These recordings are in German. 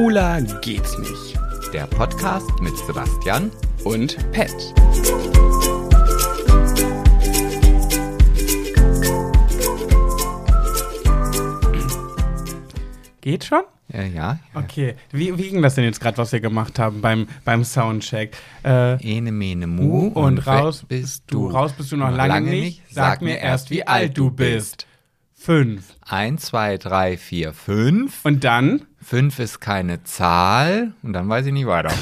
Schwuler geht's nicht. Der Podcast mit Sebastian Und Pet. Geht schon? äh, ja. Okay. Wie, wie ging das denn jetzt gerade, was wir gemacht haben beim, beim Soundcheck? Äh, Ene, mene, mu und, raus weg bist du. Raus bist du noch lange, nicht. Sag mir erst, wie alt du bist. Fünf. Eins, zwei, drei, vier, fünf. Und dann? Fünf ist keine Zahl. Und dann weiß ich nicht weiter.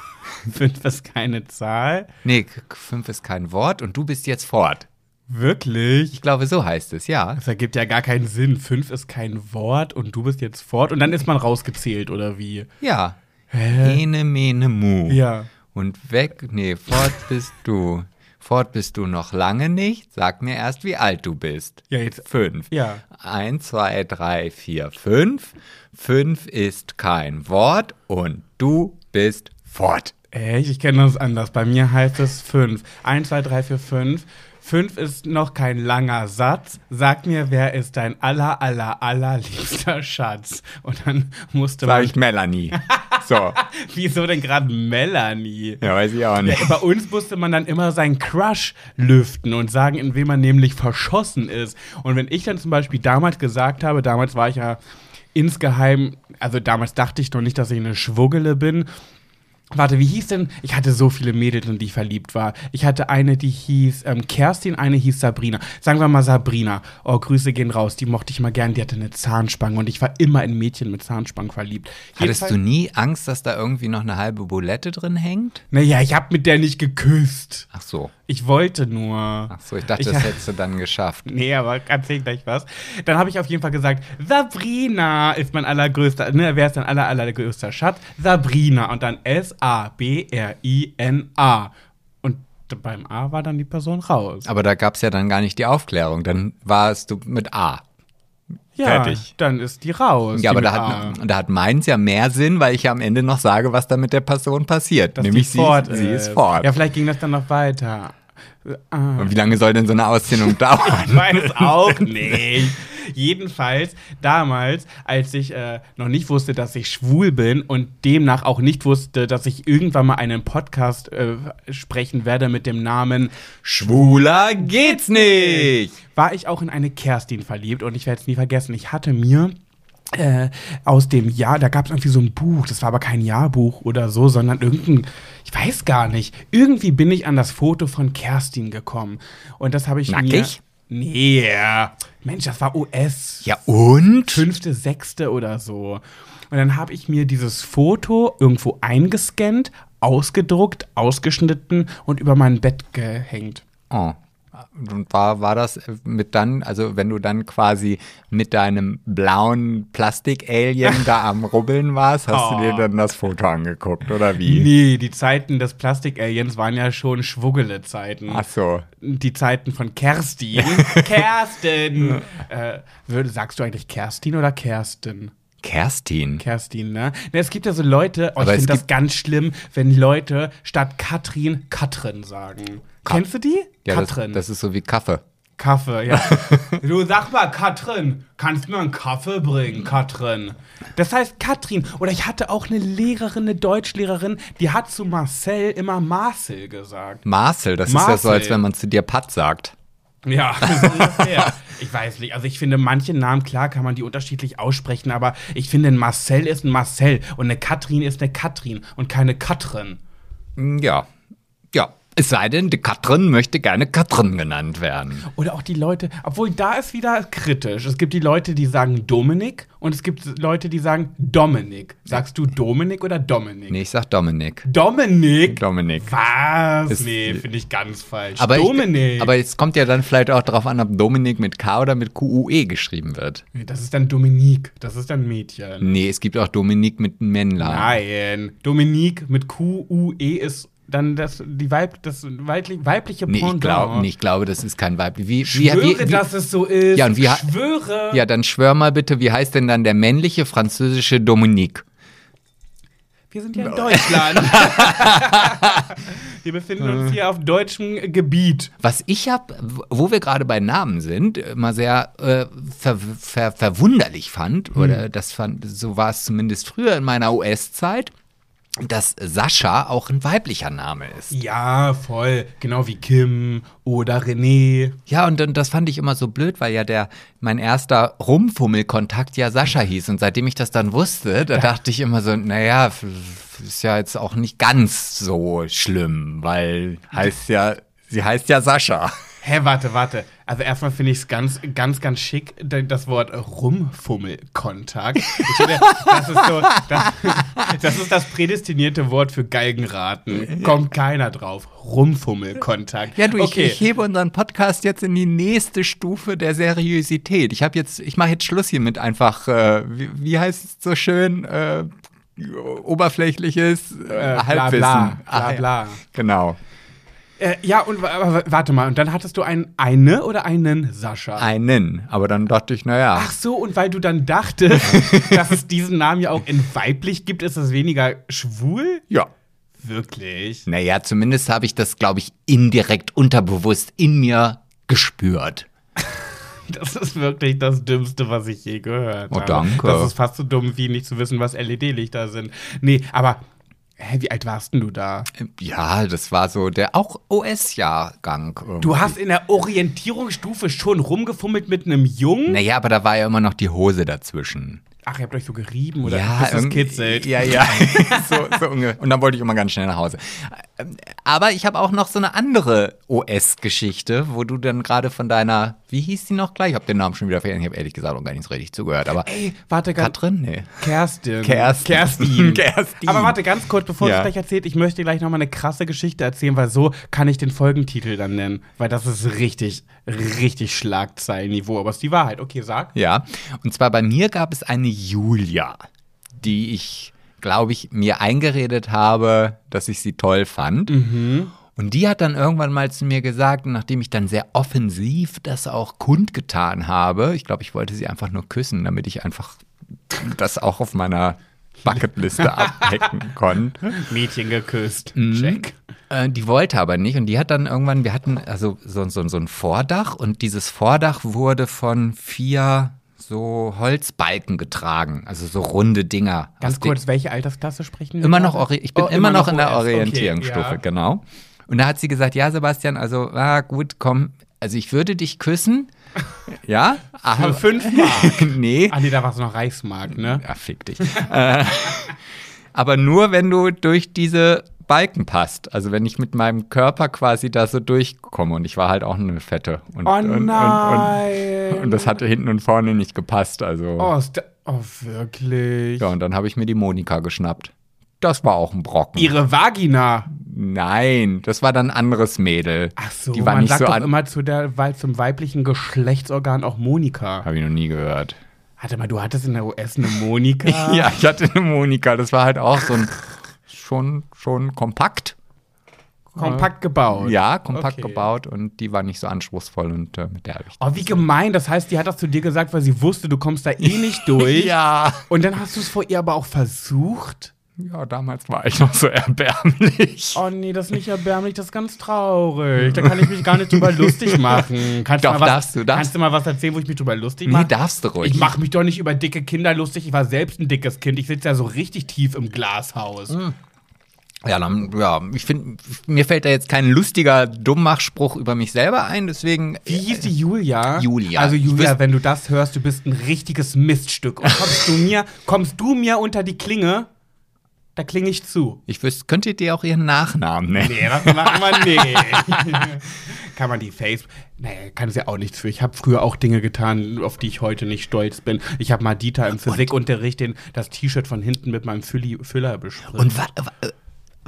Fünf ist keine Zahl. Nee, fünf ist kein Wort und du bist jetzt fort. Wirklich? Ich glaube, so heißt es, ja. Das ergibt ja gar keinen Sinn. Fünf ist kein Wort und du bist jetzt fort und dann ist man rausgezählt, oder wie? Ja. Hä? Ene, mene, mu. Ja. Und weg, nee, fort bist du. Fort bist du noch lange nicht. Sag mir erst, wie alt du bist. Ja, jetzt. Fünf. Ja. Eins, zwei, drei, vier, fünf. Fünf ist kein Wort und du bist fort. Echt? Ich kenne das anders. Bei mir heißt es fünf. Eins, zwei, drei, vier, fünf. Fünf ist noch kein langer Satz. Sag mir, wer ist dein aller, aller, allerliebster Schatz? Und dann musste Sag man. ich Melanie. So. Wieso denn gerade Melanie? Ja, weiß ich auch nicht. Bei uns musste man dann immer seinen Crush lüften und sagen, in wem man nämlich verschossen ist. Und wenn ich dann zum Beispiel damals gesagt habe, damals war ich ja insgeheim, also damals dachte ich noch nicht, dass ich eine Schwuggele bin. Warte, wie hieß denn? Ich hatte so viele Mädels, in die ich verliebt war. Ich hatte eine, die hieß ähm, Kerstin, eine hieß Sabrina. Sagen wir mal Sabrina. Oh, Grüße gehen raus. Die mochte ich mal gern. Die hatte eine Zahnspange und ich war immer in Mädchen mit Zahnspangen verliebt. Hattest Jedenfalls- du nie Angst, dass da irgendwie noch eine halbe Bulette drin hängt? Naja, ich hab mit der nicht geküsst. Ach so. Ich wollte nur. Ach so, ich dachte, Ich- das hättest du dann geschafft. Nee, aber erzähl gleich was. Dann habe ich auf jeden Fall gesagt, Sabrina ist mein allergrößter, ne, wer ist dein aller, allergrößter Schatz? Sabrina. Und dann S-A-B-R-I-N-A. Und beim A war dann die Person raus. Aber da gab es ja dann gar nicht die Aufklärung. Dann warst du mit A. Ja, fertig. dann ist die raus. Ja, die aber da hat, A. da hat meins ja mehr Sinn, weil ich ja am Ende noch sage, was da mit der Person passiert. Dass Nämlich sie, fort sie ist fort. Ja, vielleicht ging das dann noch weiter. Ah. Und wie lange soll denn so eine Auszählung dauern? Ich weiß auch nicht. Jedenfalls damals, als ich äh, noch nicht wusste, dass ich schwul bin und demnach auch nicht wusste, dass ich irgendwann mal einen Podcast äh, sprechen werde mit dem Namen Schwuler geht's nicht! war ich auch in eine Kerstin verliebt und ich werde es nie vergessen. Ich hatte mir äh, aus dem Jahr, da gab es irgendwie so ein Buch, das war aber kein Jahrbuch oder so, sondern irgendein, ich weiß gar nicht, irgendwie bin ich an das Foto von Kerstin gekommen und das habe ich Nackig? Nee, Mensch, das war US. Ja und? Fünfte, sechste oder so. Und dann habe ich mir dieses Foto irgendwo eingescannt, ausgedruckt, ausgeschnitten und über mein Bett gehängt. Oh. Und war, war das mit dann, also wenn du dann quasi mit deinem blauen Plastik-Alien da am Rubbeln warst, hast du dir Oh. dann das Foto angeguckt, oder wie? Nee, die Zeiten des Plastik-Aliens waren ja schon Schwuggele-Zeiten. Ach so. Die Zeiten von Kerstin. Kerstin! äh, sagst du eigentlich Kerstin oder Kerstin? Kerstin. Kerstin, ne? ne es gibt ja so Leute, oh, ich finde das ganz schlimm, wenn Leute statt Katrin Katrin sagen. Kennst du die? Ja, das, Katrin. das ist so wie Kaffee. Kaffee, ja. du sag mal, Katrin, kannst du mir einen Kaffee bringen, Katrin? Das heißt Katrin. Oder ich hatte auch eine Lehrerin, eine Deutschlehrerin, die hat zu Marcel immer Marcel gesagt. Marcel, das ist ja so, Marcel. als wenn man zu dir Pat sagt. Ja, ungefähr. Ich weiß nicht. Also ich finde, manche Namen, klar kann man die unterschiedlich aussprechen, aber ich finde, ein Marcel ist ein Marcel und eine Katrin ist eine Katrin und keine Katrin. Ja. Ja. Es sei denn, die Katrin möchte gerne Katrin genannt werden. Oder auch die Leute, obwohl da ist wieder kritisch. Es gibt die Leute, die sagen Dominik und es gibt Leute, die sagen Dominik. Sagst du Dominik oder Dominik? Nee, ich sag Dominik. Dominik? Dominik. Was? Ist- nee, finde ich ganz falsch. Aber, Dominik. Ich, aber es kommt ja dann vielleicht auch darauf an, ob Dominik mit K oder mit QUE geschrieben wird. Nee, das ist dann Dominik. Das ist dann Mädchen. Nee, es gibt auch Dominik mit Männlein. Nein. Dominik mit Q-U-E ist dann das, die Weib, das weiblich, weibliche Nee, ich Pendant. glaube ich glaube, das ist kein Weib. Wie, Schwöre, wie, wie, dass es so ist. Ja, und wie Schwöre. ja, dann schwör mal bitte, wie heißt denn dann der männliche französische Dominik? Wir sind ja in Deutschland. wir befinden uns hier auf deutschem Gebiet. Was ich habe, wo wir gerade bei Namen sind, immer sehr äh, ver, ver, verwunderlich fand, oder das fand, so war es zumindest früher in meiner US-Zeit, dass Sascha auch ein weiblicher Name ist. Ja, voll. Genau wie Kim oder René. Ja, und, und das fand ich immer so blöd, weil ja der mein erster Rumfummelkontakt ja Sascha hieß. Und seitdem ich das dann wusste, da dachte ich immer so, naja, ist ja jetzt auch nicht ganz so schlimm, weil heißt ja, sie heißt ja Sascha. Hä, warte, warte. Also erstmal finde ich es ganz, ganz, ganz schick, das Wort Rumfummelkontakt. Ich finde, das ist so, das, das ist das prädestinierte Wort für Galgenraten. Kommt keiner drauf. Rumfummelkontakt. Ja, du, ich, okay. ich hebe unseren Podcast jetzt in die nächste Stufe der Seriosität. Ich habe jetzt, ich mache jetzt Schluss hiermit einfach, äh, wie, wie heißt es so schön, äh, oberflächliches äh, Äh, bla, Halbwissen. bla, bla, ja. bla. Genau. Äh, ja, und warte mal, und dann hattest du einen eine oder einen Sascha? Einen. Aber dann dachte ich, naja. Ach so, und weil du dann dachtest, dass es diesen Namen ja auch in weiblich gibt, ist das weniger schwul? Ja. Wirklich? Naja, zumindest habe ich das, glaube ich, indirekt unterbewusst in mir gespürt. Das ist wirklich das Dümmste, was ich je gehört Oh, habe. danke. Das ist fast so dumm, wie nicht zu wissen, was LED-Lichter sind. Nee, aber, hä, wie alt warst denn du da? Ja, das war so der auch OS-Jahrgang. Du hast in der Orientierungsstufe schon rumgefummelt mit einem Jungen? Naja, aber da war ja immer noch die Hose dazwischen. Ach, ihr habt euch so gerieben oder ja, bis es irgendwie- kitzelt? Ja, ja. so, so und dann wollte ich immer ganz schnell nach Hause. Ähm, Aber ich habe auch noch so eine andere OS-Geschichte, wo du dann gerade von deiner, wie hieß die noch gleich? Ich habe den Namen schon wieder vergessen. Ich habe ehrlich gesagt auch gar nicht so richtig zugehört. Aber Ey, warte ganz. Katrin? Nee. Kerstin. Kerstin. Kerstin. Kerstin. Aber warte, ganz kurz, bevor Ja. du es gleich erzählt, ich möchte gleich noch mal eine krasse Geschichte erzählen, weil so kann ich den Folgentitel dann nennen. Weil das ist richtig, richtig Schlagzeilenniveau. Aber es ist die Wahrheit. Okay, sag. Ja, und zwar bei mir gab es eine Julia, die ich, glaube ich, mir eingeredet habe, dass ich sie toll fand. Und die hat dann irgendwann mal zu mir gesagt, nachdem ich dann sehr offensiv das auch kundgetan habe, ich glaube, ich wollte sie einfach nur küssen, damit ich einfach das auch auf meiner Bucketliste abdecken konnte. Mädchen geküsst. Mhm. Check. Äh, die wollte aber nicht und die hat dann irgendwann, wir hatten also so, so, so ein Vordach und dieses Vordach wurde von vier so Holzbalken getragen, also so runde Dinger. Ganz kurz, welche Altersklasse sprechen wir Immer noch, ori- ich bin Oh, immer, noch in der OS, okay, Orientierungsstufe, ja. genau. Und da hat sie gesagt, ja Sebastian, also ah, gut, komm, also ich würde dich küssen, ja, Für fünf Mark. nee, Ah, nee, da war es noch Reichsmark, ne? ja, fick dich. äh, aber nur, wenn du durch diese Balken passt. Also wenn ich mit meinem Körper quasi da so durchkomme. Und ich war halt auch eine Fette. Und, Oh und, nein. und, und das hatte hinten und vorne nicht gepasst. Also Oh, oh wirklich? ja, und dann habe ich mir die Monika geschnappt. Das war auch ein Brocken. Ihre Vagina. Nein, das war dann ein anderes Mädel. Ach so, die war man nicht sagt so doch immer zu der, weil zum weiblichen Geschlechtsorgan auch Monika. Habe ich noch nie gehört. Warte mal, du hattest in der US eine Monika? Ja, ich hatte eine Monika. Das war halt auch so ein schon, schon kompakt. Kompakt gebaut. Ja, kompakt Okay. gebaut und die war nicht so anspruchsvoll und äh, mit der habe ich. Oh, wie gemein. Das heißt, die hat das zu dir gesagt, weil sie wusste, du kommst da eh nicht durch. Ja. Und dann hast du es vor ihr aber auch versucht? Ja, damals war ich noch so erbärmlich. Oh nee, das ist nicht erbärmlich, das ist ganz traurig. Da kann ich mich gar nicht drüber lustig machen. Kannst Doch, mal was, darfst du, darfst Kannst du mal was erzählen, wo ich mich drüber lustig Nee, mache? darfst du ruhig. Ich mache mich doch nicht über dicke Kinder lustig. Ich war selbst ein dickes Kind. Ich sitze ja so richtig tief im Glashaus. Ja, dann, ja, ich finde, mir fällt da jetzt kein lustiger Dummmachspruch über mich selber ein, deswegen. Wie hieß die Julia? Julia. Also Julia, wenn du das hörst, du bist ein richtiges Miststück. Und kommst du mir, kommst du mir unter die Klinge, da klinge ich zu. Ich wüsste, könntet ihr auch ihren Nachnamen nennen? Nee, das machen wir nicht. kann man die Face. Nee, kann sie auch nichts für. Ich habe früher auch Dinge getan, auf die ich heute nicht stolz bin. Ich habe mal Dieter im Physikunterricht den, das T-Shirt von hinten mit meinem Fülli, Füller bespritzt. Und wa, wa, wa,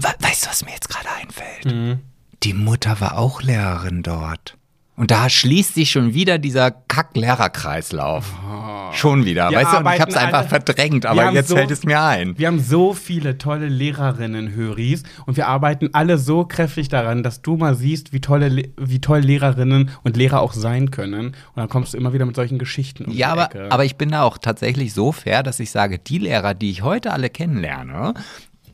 weißt du, was mir jetzt gerade einfällt? Mhm. Die Mutter war auch Lehrerin dort. Und da schließt sich schon wieder dieser Kack-Lehrerkreislauf. Schon wieder. Oh. Wir weißt du, ich arbeiten hab's einfach verdrängt, aber jetzt so- fällt es mir ein. Wir haben so viele tolle Lehrerinnen, Höris, und wir arbeiten alle so kräftig daran, dass du mal siehst, wie, tolle, Le- wie toll Lehrerinnen und Lehrer auch sein können. Und dann kommst du immer wieder mit solchen Geschichten um Ja, aber, Ecke. aber ich bin da auch tatsächlich so fair, dass ich sage, die Lehrer, die ich heute alle kennenlerne,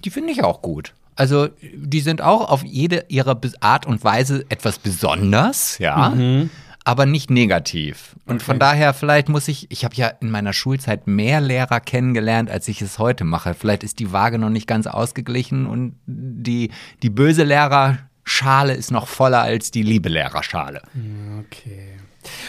Die finde ich auch gut. Also, die sind auch auf jede ihre Art und Weise etwas besonders, ja. Mhm aber nicht negativ. Und okay. von daher, vielleicht muss ich, ich habe ja in meiner Schulzeit mehr Lehrer kennengelernt, als ich es heute mache. Vielleicht ist die Waage noch nicht ganz ausgeglichen und die, die böse Lehrerschale ist noch voller als die liebe Lehrerschale. Okay.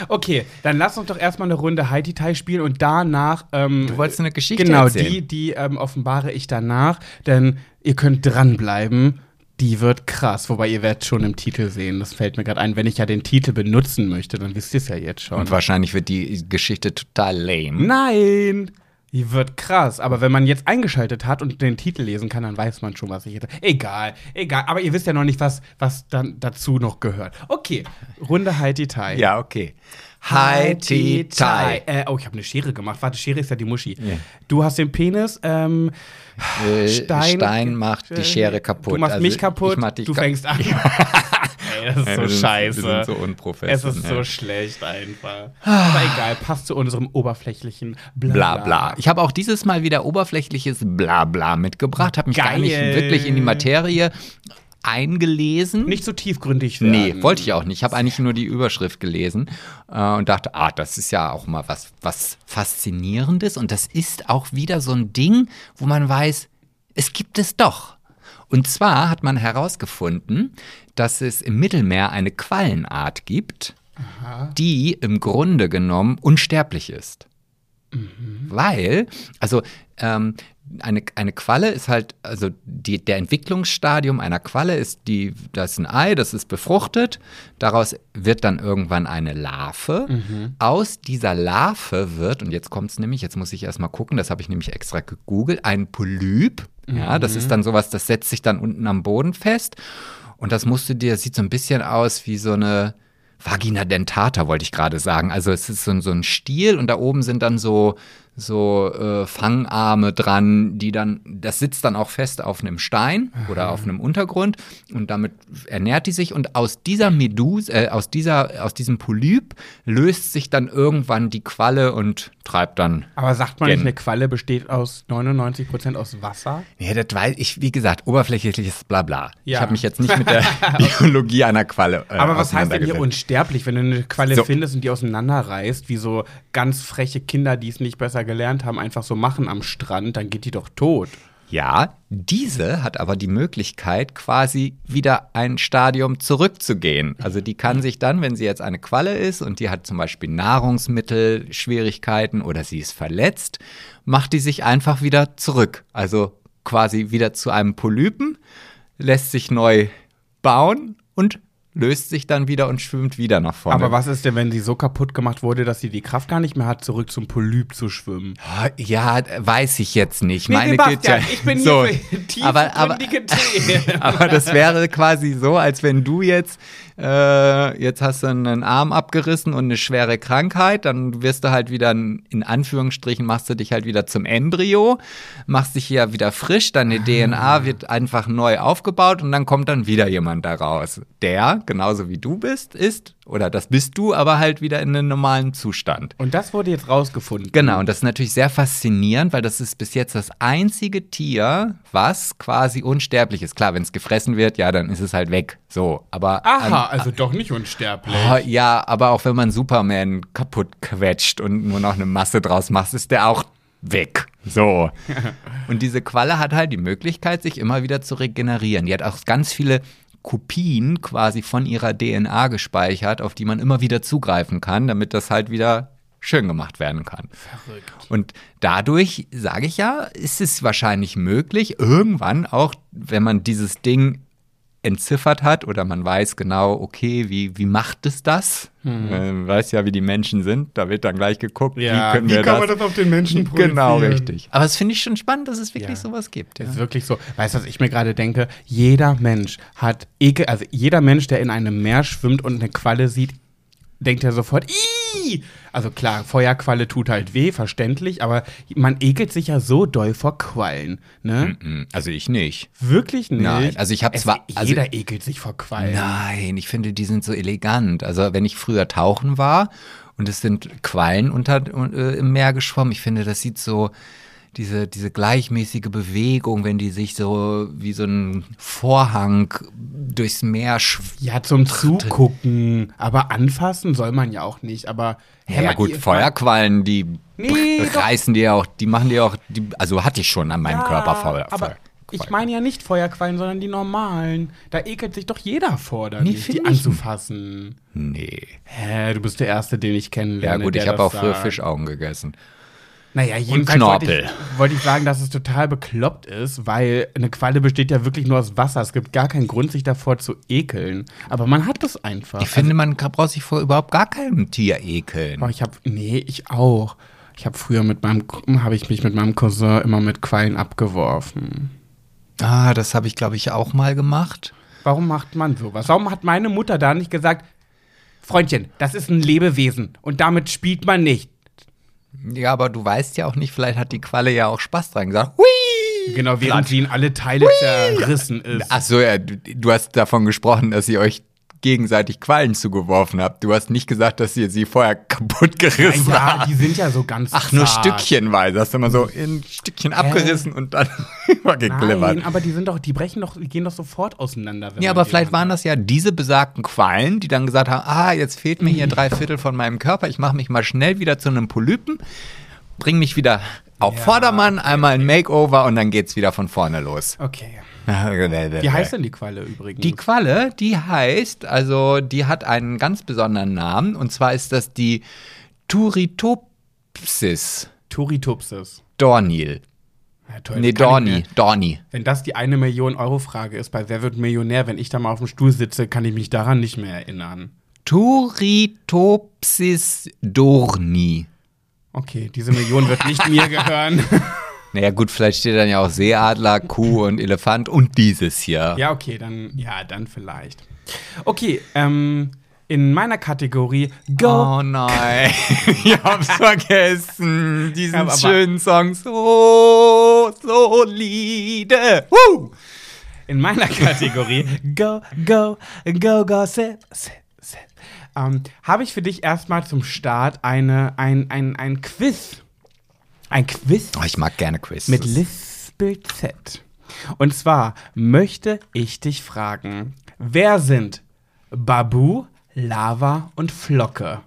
Okay, dann lass uns doch erstmal eine Runde Haiti-Tai spielen und danach. Ähm, du wolltest eine Geschichte genau, erzählen. Genau, die, die ähm, offenbare ich danach, denn ihr könnt dranbleiben die wird krass, wobei ihr werdet schon im Titel sehen. Das fällt mir gerade ein. Wenn ich ja den Titel benutzen möchte, dann wisst ihr es ja jetzt schon. Und wahrscheinlich wird die Geschichte total lame. Nein! Die wird krass. Aber wenn man jetzt eingeschaltet hat und den Titel lesen kann, dann weiß man schon, was ich hätte. Egal, egal. Aber ihr wisst ja noch nicht, was, was dann dazu noch gehört. Okay, Runde Haiti Tai. Ja, okay. Haiti Tai. Äh, oh, ich habe eine Schere gemacht. Warte, Schere ist ja die Muschi. Yeah. Du hast den Penis. Ähm, äh, Stein, Stein, macht die Schere kaputt. Du machst also mich kaputt, du fängst an. Ey, das ist so sind, scheiße. Wir sind so unprofessionell. Es ist so schlecht einfach. Aber egal, passt zu unserem oberflächlichen Blabla. Bla, bla. Ich habe auch dieses Mal wieder oberflächliches Blabla mitgebracht, habe mich Geil. gar nicht wirklich in die Materie eingelesen. Nicht so tiefgründig werden. Nee, wollte ich auch nicht. Ich habe eigentlich nur die Überschrift gelesen äh, und dachte, ah, das ist ja auch mal was, was Faszinierendes. Und das ist auch wieder so ein Ding, wo man weiß, es gibt es doch. Und zwar hat man herausgefunden, dass es im Mittelmeer eine Quallenart gibt, Aha. die im Grunde genommen unsterblich ist. Mhm. Weil, also ähm, eine, eine Qualle ist halt, also die, der Entwicklungsstadium einer Qualle ist die, das ist ein Ei, das ist befruchtet, daraus wird dann irgendwann eine Larve. Mhm. Aus dieser Larve wird, und jetzt kommt es nämlich, jetzt muss ich erstmal gucken, das habe ich nämlich extra gegoogelt, ein Polyp. Mhm. Ja, das ist mhm. dann sowas, das setzt sich dann unten am Boden fest. Und das musst du dir, das sieht so ein bisschen aus wie so eine, Vagina dentata, wollte ich gerade sagen. Also es ist so, so ein Stiel und da oben sind dann so, so äh, Fangarme dran, die dann, das sitzt dann auch fest auf einem Stein oder auf einem Untergrund und damit ernährt die sich und aus dieser Meduse, äh, aus dieser, aus diesem Polyp löst sich dann irgendwann die Qualle und treibt dann. Aber sagt man nicht, eine Qualle besteht aus 99 Prozent aus Wasser? Ja, das weiß ich, wie gesagt, oberflächliches Blabla. Ja. Ich habe mich jetzt nicht mit der Biologie einer Qualle. Äh, Aber was heißt denn hier unsterblich, wenn du eine Qualle so. findest und die auseinanderreißt, wie so ganz freche Kinder, die es nicht besser gelernt haben, einfach so machen am Strand, dann geht die doch tot. Ja, diese hat aber die Möglichkeit, quasi wieder ein Stadium zurückzugehen. Also die kann sich dann, wenn sie jetzt eine Qualle ist und die hat zum Beispiel Nahrungsmittelschwierigkeiten oder sie ist verletzt, macht die sich einfach wieder zurück. Also quasi wieder zu einem Polypen, lässt sich neu bauen und löst sich dann wieder und schwimmt wieder nach vorne. Aber was ist denn, wenn sie so kaputt gemacht wurde, dass sie die Kraft gar nicht mehr hat, zurück zum Polyp zu schwimmen? Ja, weiß ich jetzt nicht. Nee, Meine Güte. Ich bin so. hier für aber, aber, aber das wäre quasi so, als wenn du jetzt äh, jetzt hast du einen Arm abgerissen und eine schwere Krankheit, dann wirst du halt wieder, in Anführungsstrichen, machst du dich halt wieder zum Embryo, machst dich hier wieder frisch, deine DNA ah. wird einfach neu aufgebaut und dann kommt dann wieder jemand daraus, der, genauso wie du bist, ist oder das bist du, aber halt wieder in einem normalen Zustand. Und das wurde jetzt rausgefunden. Genau, und das ist natürlich sehr faszinierend, weil das ist bis jetzt das einzige Tier, was quasi unsterblich ist. Klar, wenn es gefressen wird, ja, dann ist es halt weg. So, aber. Aha, an, also doch nicht unsterblich. Oh, ja, aber auch wenn man Superman kaputt quetscht und nur noch eine Masse draus macht, ist der auch weg. So. und diese Qualle hat halt die Möglichkeit, sich immer wieder zu regenerieren. Die hat auch ganz viele Kopien quasi von ihrer DNA gespeichert, auf die man immer wieder zugreifen kann, damit das halt wieder schön gemacht werden kann. Verrückt. Und dadurch, sage ich ja, ist es wahrscheinlich möglich, irgendwann auch, wenn man dieses Ding entziffert hat oder man weiß genau, okay, wie, wie macht es das? Mhm. Man weiß ja, wie die Menschen sind. Da wird dann gleich geguckt, ja, wie können wie wir kann das? man das auf den Menschen projizieren? Genau, richtig. Aber es finde ich schon spannend, dass es wirklich ja. sowas gibt. Ja. Das ist wirklich so. Weißt du, was ich mir gerade denke? Jeder Mensch hat Ekel, also jeder Mensch, der in einem Meer schwimmt und eine Qualle sieht, denkt er sofort, Ih! Also klar, Feuerqualle tut halt weh, verständlich, aber man ekelt sich ja so doll vor Quallen, ne? Also ich nicht. Wirklich nicht? Nein, also ich habe zwar also, jeder ekelt sich vor Quallen. Nein, ich finde, die sind so elegant. Also wenn ich früher tauchen war und es sind Quallen unter äh, im Meer geschwommen, ich finde, das sieht so diese, diese gleichmäßige Bewegung, wenn die sich so wie so ein Vorhang durchs Meer Ja, zum Zugucken. Aber anfassen soll man ja auch nicht. Aber Ja, man- gut, Feuerquallen, die Nee, reißen dir auch, die machen dir auch, die, also hatte ich schon an meinem Ja, Körper Feuer. Aber ich meine ja nicht Feuerquallen, sondern die normalen. Da ekelt sich doch jeder vor, da Nee, die anzufassen. Nee. Hä, du bist der Erste, den ich kennenlerne. Ja gut, ich habe auch früher. Fischaugen gegessen. Naja, jedenfalls wollte Knorpel. ich, wollte ich sagen, dass es total bekloppt ist, weil eine Qualle besteht ja wirklich nur aus Wasser. Es gibt gar keinen Grund, sich davor zu ekeln. Aber man hat das einfach. Ich finde, man kann- braucht sich vor überhaupt gar keinem Tier ekeln. Aber ich habe, nee, ich auch. Ich habe früher mit meinem, habe ich mich mit meinem Cousin immer mit Quallen abgeworfen. Ah, das habe ich, glaube ich, auch mal gemacht. Warum macht man sowas? Warum hat meine Mutter da nicht gesagt, Freundchen, das ist ein Lebewesen und damit spielt man nicht? Ja, aber du weißt ja auch nicht, vielleicht hat die Qualle ja auch Spaß dran gesagt. Hui! Genau, während sie in alle Teile zerrissen ist. Ach so, ja, du, du hast davon gesprochen, dass ihr euch gegenseitig Quallen zugeworfen habt. Du hast nicht gesagt, dass ihr sie vorher kaputt gerissen ja, habt. die sind ja so ganz Ach, nur zart. Stückchenweise. Hast du mal so in Stückchen abgerissen und dann übergeklippert. Nein, aber die sind doch, die brechen doch, die gehen doch sofort auseinander. Ja, aber vielleicht waren das ja diese besagten Quallen, die dann gesagt haben, ah, jetzt fehlt mir hier drei Viertel von meinem Körper, ich mache mich mal schnell wieder zu einem Polypen, bring mich wieder auf Ja, Vordermann, einmal ein Makeover und dann geht's wieder von vorne los. Okay. Wie heißt denn die Qualle übrigens? Die Qualle, die heißt, also die hat einen ganz besonderen Namen und zwar ist das die Turritopsis Turitupsis. dornil. Ja, toll, Nee, Dorni, Dorni. Wenn das die eine Million Euro Frage ist bei Wer wird Millionär, wenn ich da mal auf dem Stuhl sitze, kann ich mich daran nicht mehr erinnern. Turritopsis dorni. Okay, diese Million wird nicht mir gehören. Naja, gut, vielleicht steht dann ja auch Seeadler, Kuh und Elefant und dieses hier. ja, okay, dann, ja, dann vielleicht. Okay, ähm, in meiner Kategorie Go. Oh nein, ich hab's vergessen. Diesen schönen Song. So solide. Woo! In meiner Kategorie Go, Go, Go, Go, Sip, Sip, Sip. Ähm, habe ich für dich erstmal zum Start eine, ein, ein, ein Quiz. Ein Quiz Oh, ich mag gerne Quiz. mit Lispel Z. Und zwar möchte ich dich fragen, wer sind Babu, Lava und Flocke?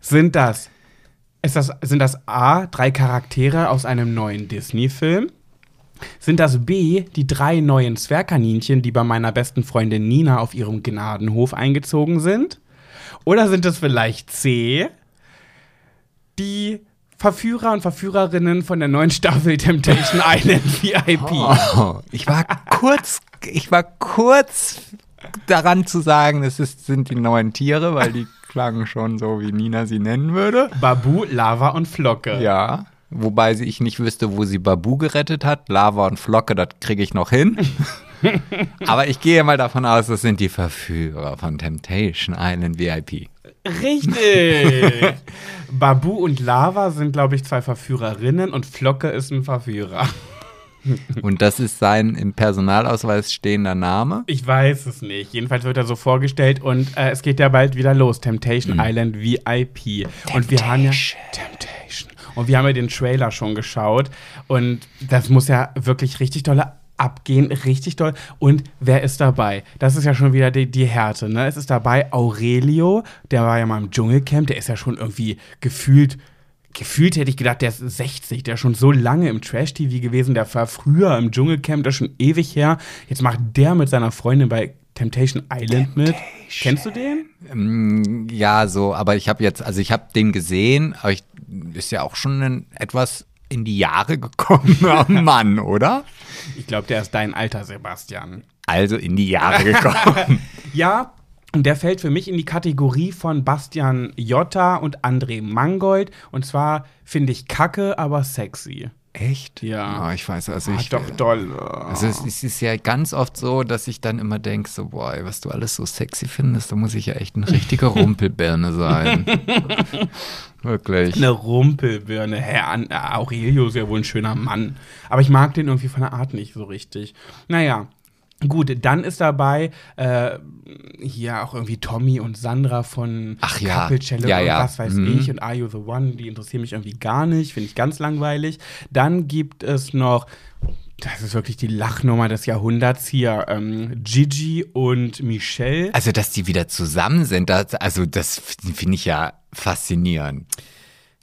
Sind das, ist das, sind das A, drei Charaktere aus einem neuen Disney-Film? Sind das B, die drei neuen Zwergkaninchen, die bei meiner besten Freundin Nina auf ihrem Gnadenhof eingezogen sind? Oder sind es vielleicht C, die Verführer und Verführerinnen von der neuen Staffel Temptation Island VIP? Oh, ich war kurz, ich war kurz daran zu sagen, es ist, sind die neuen Tiere, weil die klangen schon so, wie Nina sie nennen würde. Babu, Lava und Flocke. Ja. Wobei ich nicht wüsste, wo sie Babu gerettet hat. Lava und Flocke, das kriege ich noch hin. Aber ich gehe mal davon aus, das sind die Verführer von Temptation Island VIP. Richtig. Babu und Lava sind, glaube ich, zwei Verführerinnen und Flocke ist ein Verführer. Und das ist sein im Personalausweis stehender Name. Ich weiß es nicht. Jedenfalls wird er so vorgestellt und äh, es geht ja bald wieder los. Temptation Island VIP. Und wir haben ja. Temptation. Und wir haben ja den Trailer schon geschaut. Und das muss ja wirklich richtig doll abgehen. Richtig doll. Und wer ist dabei? Das ist ja schon wieder die, die Härte. Ne? Es ist dabei Aurelio. Der war ja mal im Dschungelcamp. Der ist ja schon irgendwie gefühlt. Gefühlt hätte ich gedacht, der ist 60, der ist schon so lange im Trash-TV gewesen, der war früher im Dschungelcamp, das ist schon ewig her. Jetzt macht der mit seiner Freundin bei Temptation Island mit. Kennst du den? Mm, Ja, so, aber ich habe jetzt, also ich habe den gesehen, aber ich, ist ja auch schon ein, etwas in die Jahre gekommener Mann, oder? Ich glaube, der ist dein Alter, Sebastian. Also in die Jahre gekommen. Ja, und der fällt für mich in die Kategorie von Bastian Jotta und André Mangold. Und zwar finde ich kacke, aber sexy. Echt? Ja. Oh, ich weiß, also Ah, ich. doch doll. Also es, es ist ja ganz oft so, dass ich dann immer denke, so, boah, was du alles so sexy findest, da muss ich ja echt eine richtige Rumpelbirne sein. Wirklich. Eine Rumpelbirne. Herr Aurelio ist ja wohl ein schöner Mann. Aber ich mag den irgendwie von der Art nicht so richtig. Naja, Gut, dann ist dabei äh, hier auch irgendwie Tommy und Sandra von Ach ja. Couple Challenge Ja, und ja. was weiß Mhm. ich und Are You the One, die interessieren mich irgendwie gar nicht, finde ich ganz langweilig. Dann gibt es noch, das ist wirklich die Lachnummer des Jahrhunderts hier, ähm, Gigi und Michelle. Also, dass die wieder zusammen sind, das, also das finde ich ja faszinierend.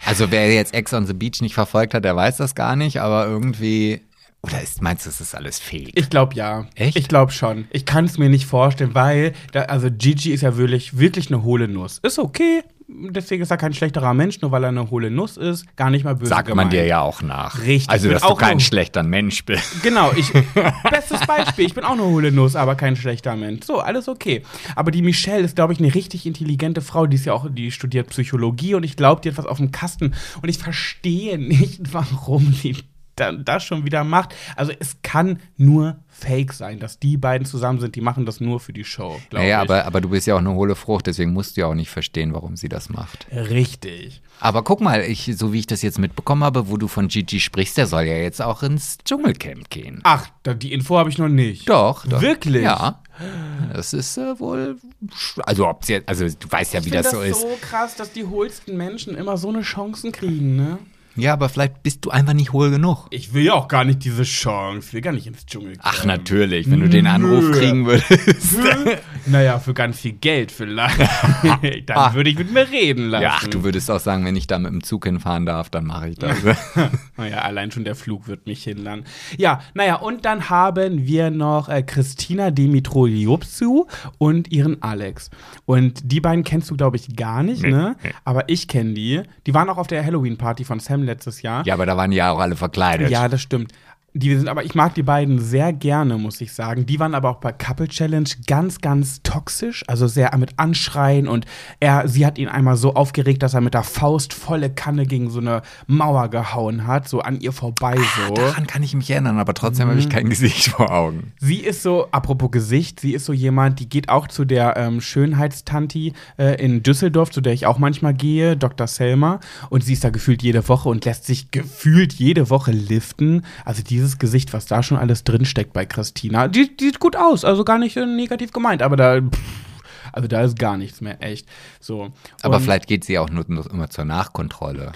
Also, wer jetzt Ex on the Beach nicht verfolgt hat, der weiß das gar nicht, aber irgendwie. Oder ist, meinst du, es ist alles fake? Ich glaube ja. Echt? Ich glaube schon. Ich kann es mir nicht vorstellen, weil, da, also Gigi ist ja wirklich, wirklich eine hohle Nuss. Ist okay. Deswegen ist er kein schlechterer Mensch, nur weil er eine hohle Nuss ist. Gar nicht mal böse Sagt man gemeint. dir ja auch nach. Richtig. Also, dass du auch kein schlechter Mensch bist. Genau, ich, bestes Beispiel, ich bin auch eine hohle Nuss, aber kein schlechter Mensch. So, alles okay. Aber die Michelle ist, glaube ich, eine richtig intelligente Frau, die ist ja auch, die studiert Psychologie und ich glaube, die hat was auf dem Kasten und ich verstehe nicht, warum sie das schon wieder macht. Also es kann nur Fake sein, dass die beiden zusammen sind, die machen das nur für die Show, Naja, ich. aber, aber du bist ja auch eine hohle Frucht, deswegen musst du ja auch nicht verstehen, warum sie das macht. Richtig. Aber guck mal, ich, so wie ich das jetzt mitbekommen habe, wo du von Gigi sprichst, der soll ja jetzt auch ins Dschungelcamp gehen. Ach, die Info habe ich noch nicht. Doch, doch. Wirklich? Ja. Das ist äh, wohl. Also, ob jetzt. Also, du weißt ja, Ich wie das das so ist. so krass, dass die hohlsten Menschen immer so eine Chancen kriegen, ne? Ja, aber vielleicht bist du einfach nicht hohl genug. Ich will ja auch gar nicht diese Chance. Ich will gar nicht ins Dschungel. Ach, natürlich, wenn du den Anruf kriegen würdest. naja, für ganz viel Geld vielleicht. Dann Ah. würde ich mit mir reden lassen. Ja, ach, du würdest auch sagen, wenn ich da mit dem Zug hinfahren darf, dann mache ich das. Naja, allein schon der Flug wird mich hindern. Ja, naja, und dann haben wir noch äh, Christina Dimitroliopsu und ihren Alex. Und die beiden kennst du, glaube ich, gar nicht, ne? Aber ich kenne die. Die waren auch auf der Halloween-Party von Sam letztes Jahr. ja, aber da waren die ja auch alle verkleidet. Ja, das stimmt. Die sind aber, ich mag die beiden sehr gerne, muss ich sagen. Die waren aber auch bei Couple Challenge ganz, ganz toxisch, also sehr mit Anschreien und er, sie hat ihn einmal so aufgeregt, dass er mit der Faust volle Kanne gegen so eine Mauer gehauen hat, so an ihr vorbei so. Daran kann ich mich erinnern, aber trotzdem Mhm. habe ich kein Gesicht vor Augen. Sie ist so, apropos Gesicht, sie ist so jemand, die geht auch zu der ähm, Schönheitstanti äh, in Düsseldorf, zu der ich auch manchmal gehe, Dr. Selma. Und sie ist da gefühlt jede Woche und lässt sich gefühlt jede Woche liften. Also dieses Gesicht, was da schon alles drinsteckt bei Christina, die, die sieht gut aus, also gar nicht äh, negativ gemeint, aber da. Pff, also da ist gar nichts mehr, echt. So. Aber vielleicht geht sie auch nur, nur immer zur Nachkontrolle.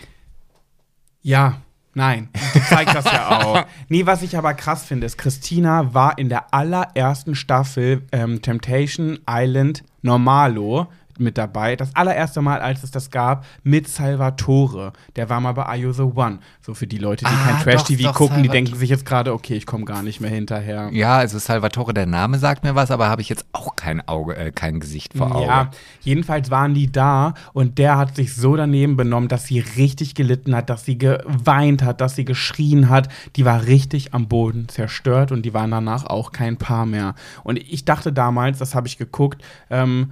Ja, nein. Die zeigt das ja auch. Nee, was ich aber krass finde, ist, Christina war in der allerersten Staffel ähm, Temptation Island Normalo mit dabei. Das allererste Mal, als es das gab, mit Salvatore. Der war mal bei Are You the One. So für die Leute, die Ah, kein Trash-TV gucken, die Salvat- denken sich jetzt gerade, okay, ich komme gar nicht mehr hinterher. Ja, also Salvatore, der Name sagt mir was, aber habe ich jetzt auch kein Auge, äh, kein Gesicht vor Augen. Ja, jedenfalls waren die da und der hat sich so daneben benommen, dass sie richtig gelitten hat, dass sie geweint hat, dass sie geschrien hat. Die war richtig am Boden zerstört und die waren danach auch kein Paar mehr. Und ich dachte damals, das habe ich geguckt, ähm,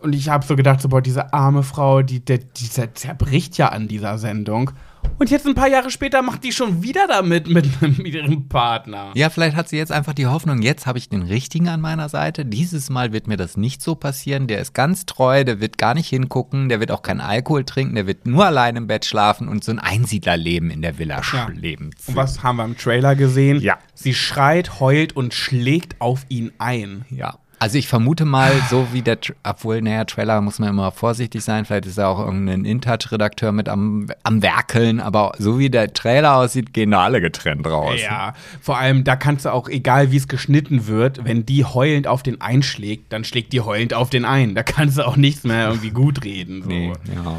und ich habe so gedacht, so, boah, diese arme Frau, die, die, die zer- zerbricht ja an dieser Sendung. Und jetzt ein paar Jahre später macht die schon wieder damit mit, mit ihrem Partner. Ja, vielleicht hat sie jetzt einfach die Hoffnung, jetzt habe ich den Richtigen an meiner Seite. Dieses Mal wird mir das nicht so passieren. Der ist ganz treu, der wird gar nicht hingucken, der wird auch keinen Alkohol trinken, der wird nur allein im Bett schlafen und so ein Einsiedlerleben in der Villa Ja. leben. Und was haben wir im Trailer gesehen? Ja. Sie schreit, heult und schlägt auf ihn ein. Ja. Also ich vermute mal, so wie der, obwohl, naja, Trailer muss man immer vorsichtig sein, vielleicht ist da auch irgendein InTouch-Redakteur mit am, am Werkeln, aber so wie der Trailer aussieht, gehen da alle getrennt raus. Ja, vor allem, da kannst du auch, egal wie es geschnitten wird, wenn die heulend auf den einschlägt, dann schlägt die heulend auf den ein. Da kannst du auch nichts mehr irgendwie gut reden. So. Nee, ja.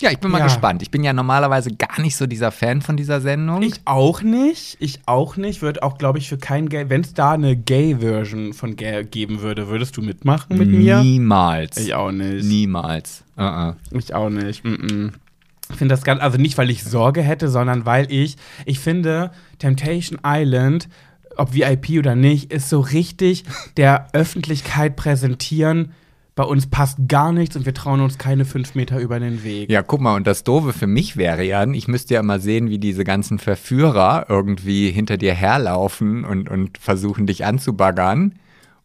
Ja, ich bin mal Ja. gespannt. Ich bin ja normalerweise gar nicht so dieser Fan von dieser Sendung. Ich auch nicht. Ich auch nicht. Wird auch, glaube ich, für kein Gay. Wenn es da eine Gay-Version von Gay geben würde, würdest du mitmachen mit mir? Niemals. Ich auch nicht. Niemals. Uh -uh. Ich auch nicht. Mm -mm. Ich finde das ganz, also nicht, weil ich Sorge hätte, sondern weil ich, ich finde, Temptation Island, ob VIP oder nicht, ist so richtig der Öffentlichkeit präsentieren. Bei uns passt gar nichts und wir trauen uns keine fünf Meter über den Weg. Ja, guck mal, und das Doofe für mich wäre ja, ich müsste ja mal sehen, wie diese ganzen Verführer irgendwie hinter dir herlaufen und, und versuchen, dich anzubaggern.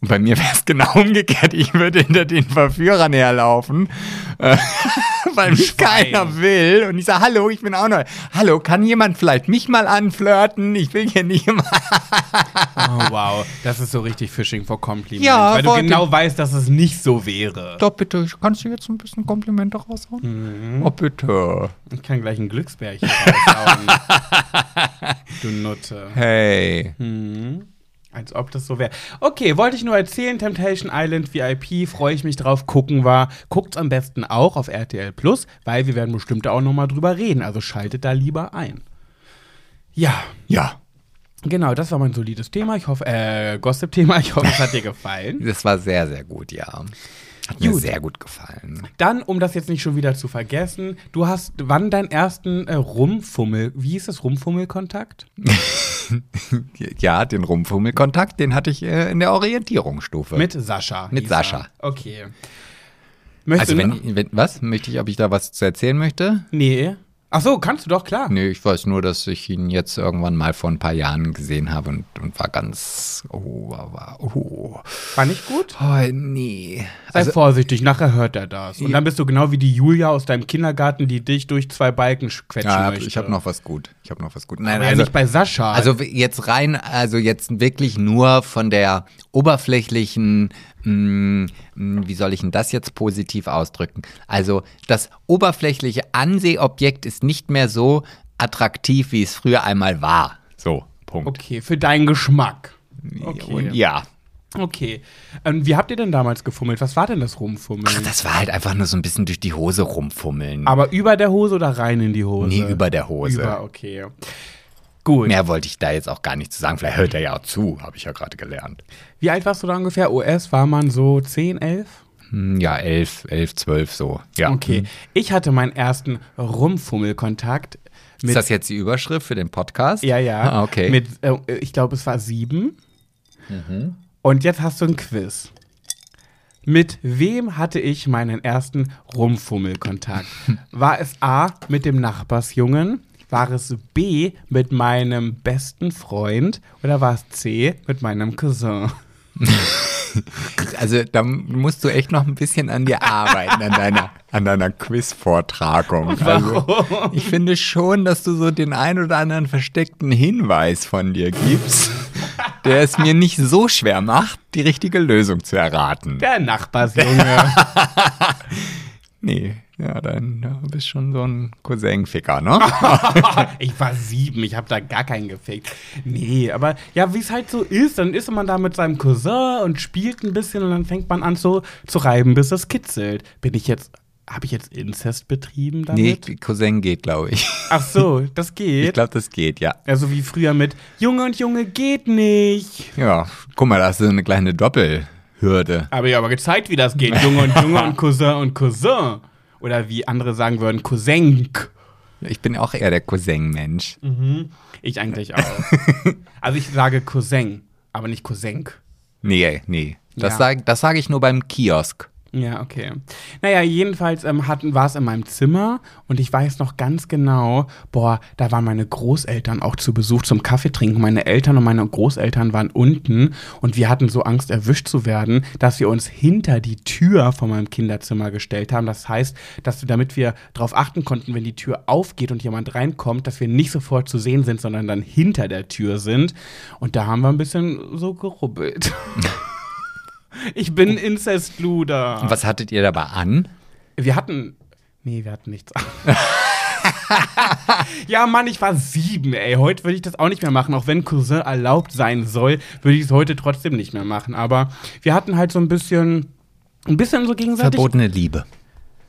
Bei mir wäre es genau umgekehrt. Ich würde hinter den Verführern herlaufen, äh, weil mich keiner will. Und ich sage, hallo, ich bin auch neu. Hallo, kann jemand vielleicht mich mal anflirten? Ich will hier nicht immer. Oh, wow. Das ist so richtig Fishing for Compliment. Ja, weil du genau weißt, dass es nicht so wäre. Doch, bitte, kannst du jetzt ein bisschen Komplimente raushauen? Oh, bitte. Ich kann gleich ein Glücksbärchen raushauen. du Nutte. Hey. Mhm. Als ob das so wäre. Okay, wollte ich nur erzählen, Temptation Island VIP, freue ich mich drauf, gucken wir. Guckt's am besten auch auf RTL Plus, weil wir werden bestimmt da auch nochmal drüber reden. Also schaltet da lieber ein. Ja, Ja, genau, das war mein solides Thema. Ich hoffe, äh, Gossip-Thema. Ich hoffe, es hat dir gefallen. das war sehr, sehr gut, ja. Hat mir Gut. sehr gut gefallen. Dann, um das jetzt nicht schon wieder zu vergessen, du hast wann deinen ersten äh, Rumfummel, wie hieß das, Rumfummelkontakt? Ja, den Rumpfummelkontakt, den hatte ich äh, in der Orientierungsstufe. Mit Sascha. Mit hieß Sascha. Okay. Möchtest also du wenn, wenn, was? Möchte ich, ob ich da was zu erzählen möchte? Nee. Ach so, kannst du doch, klar. Nee, ich weiß nur, dass ich ihn jetzt irgendwann mal vor ein paar Jahren gesehen habe und, und war ganz, oh, war, oh, War nicht gut? oh, nee. Sei Also, vorsichtig, nachher hört er das. Und dann bist du genau wie die Julia aus deinem Kindergarten, die dich durch zwei Balken sch- quetschen ja, möchte. ich habe noch was gut. Ich habe noch was gut. Nein, Aber ja also, nicht bei Sascha. also jetzt rein, also jetzt wirklich nur von der oberflächlichen, mh, mh, wie soll ich denn das jetzt positiv ausdrücken? Also das oberflächliche Ansehobjekt ist nicht mehr so attraktiv, wie es früher einmal war. So, Punkt. okay, für deinen Geschmack. Okay. Ja. Okay. Ähm, wie habt ihr denn damals gefummelt? Was war denn das Rumfummeln? Ach, das war halt einfach nur so ein bisschen durch die Hose rumfummeln. Aber über der Hose oder rein in die Hose? Nee, über der Hose. Über, okay. Gut. Mehr wollte ich da jetzt auch gar nicht zu sagen. Vielleicht hört er ja auch zu, habe ich ja gerade gelernt. Wie alt warst du da ungefähr? US war man so 10, 11? Hm, Ja, elf, elf, zwölf so. Ja. Okay. Hm. Ich hatte meinen ersten Rumfummelkontakt mit. Ist das jetzt die Überschrift für den Podcast? ja, ja. Ah, okay. Mit, äh, ich glaube, es war sieben. Mhm. Und jetzt hast du ein Quiz. Mit wem hatte ich meinen ersten Rumfummelkontakt? War es A mit dem Nachbarsjungen? War es B mit meinem besten Freund? Oder war es C mit meinem Cousin? Also da musst du echt noch ein bisschen an dir arbeiten, an deiner, an deiner Quiz-Vortragung. Also, ich finde schon, dass du so den ein oder anderen versteckten Hinweis von dir gibst, der es mir nicht so schwer macht, die richtige Lösung zu erraten. Der Nachbarsjunge. Nee, ja, dann ja, du bist schon so ein Cousin-Ficker, ne? ich war sieben, ich habe da gar keinen gefickt. Nee, aber ja, wie es halt so ist, dann ist man da mit seinem Cousin und spielt ein bisschen und dann fängt man an so zu reiben, bis es kitzelt. Bin ich jetzt, habe ich jetzt Inzest betrieben Nee, damit? Cousin geht, glaube ich. Ach so, das Ich geht. glaube, das geht, ja. Also wie früher mit Junge und Junge geht nicht. Ja, guck mal, da hast du eine kleine Doppelhürde. Aber ich aber gezeigt, wie das geht. Junge und Junge und Cousin und Cousin. Oder wie andere sagen würden, Cousin. Ich bin auch eher der Cousin-Mensch. Ich eigentlich auch. also ich sage Cousin, aber nicht Cousin. Nee, nee. Das Ja. sage das sag ich nur beim Kiosk. Ja, okay. Naja, jedenfalls ähm, war es in meinem Zimmer und ich weiß noch ganz genau, boah, da waren meine Großeltern auch zu Besuch zum Kaffee trinken. Meine Eltern und meine Großeltern waren unten und wir hatten so Angst, erwischt zu werden, dass wir uns hinter die Tür von meinem Kinderzimmer gestellt haben. Das heißt, dass wir, damit wir darauf achten konnten, wenn die Tür aufgeht und jemand reinkommt, dass wir nicht sofort zu sehen sind, sondern dann hinter der Tür sind. Und da haben wir ein bisschen so gerubbelt. Ich bin Inzestluder. Und was hattet ihr dabei an? Wir hatten. Nee, wir hatten nichts. ja, Mann, ich war sieben, ey. Heute würde ich das auch nicht mehr machen. Auch wenn Cousin erlaubt sein soll, würde ich es heute trotzdem nicht mehr machen. Aber wir hatten halt so ein bisschen. Ein bisschen so gegenseitig. Verbotene Liebe.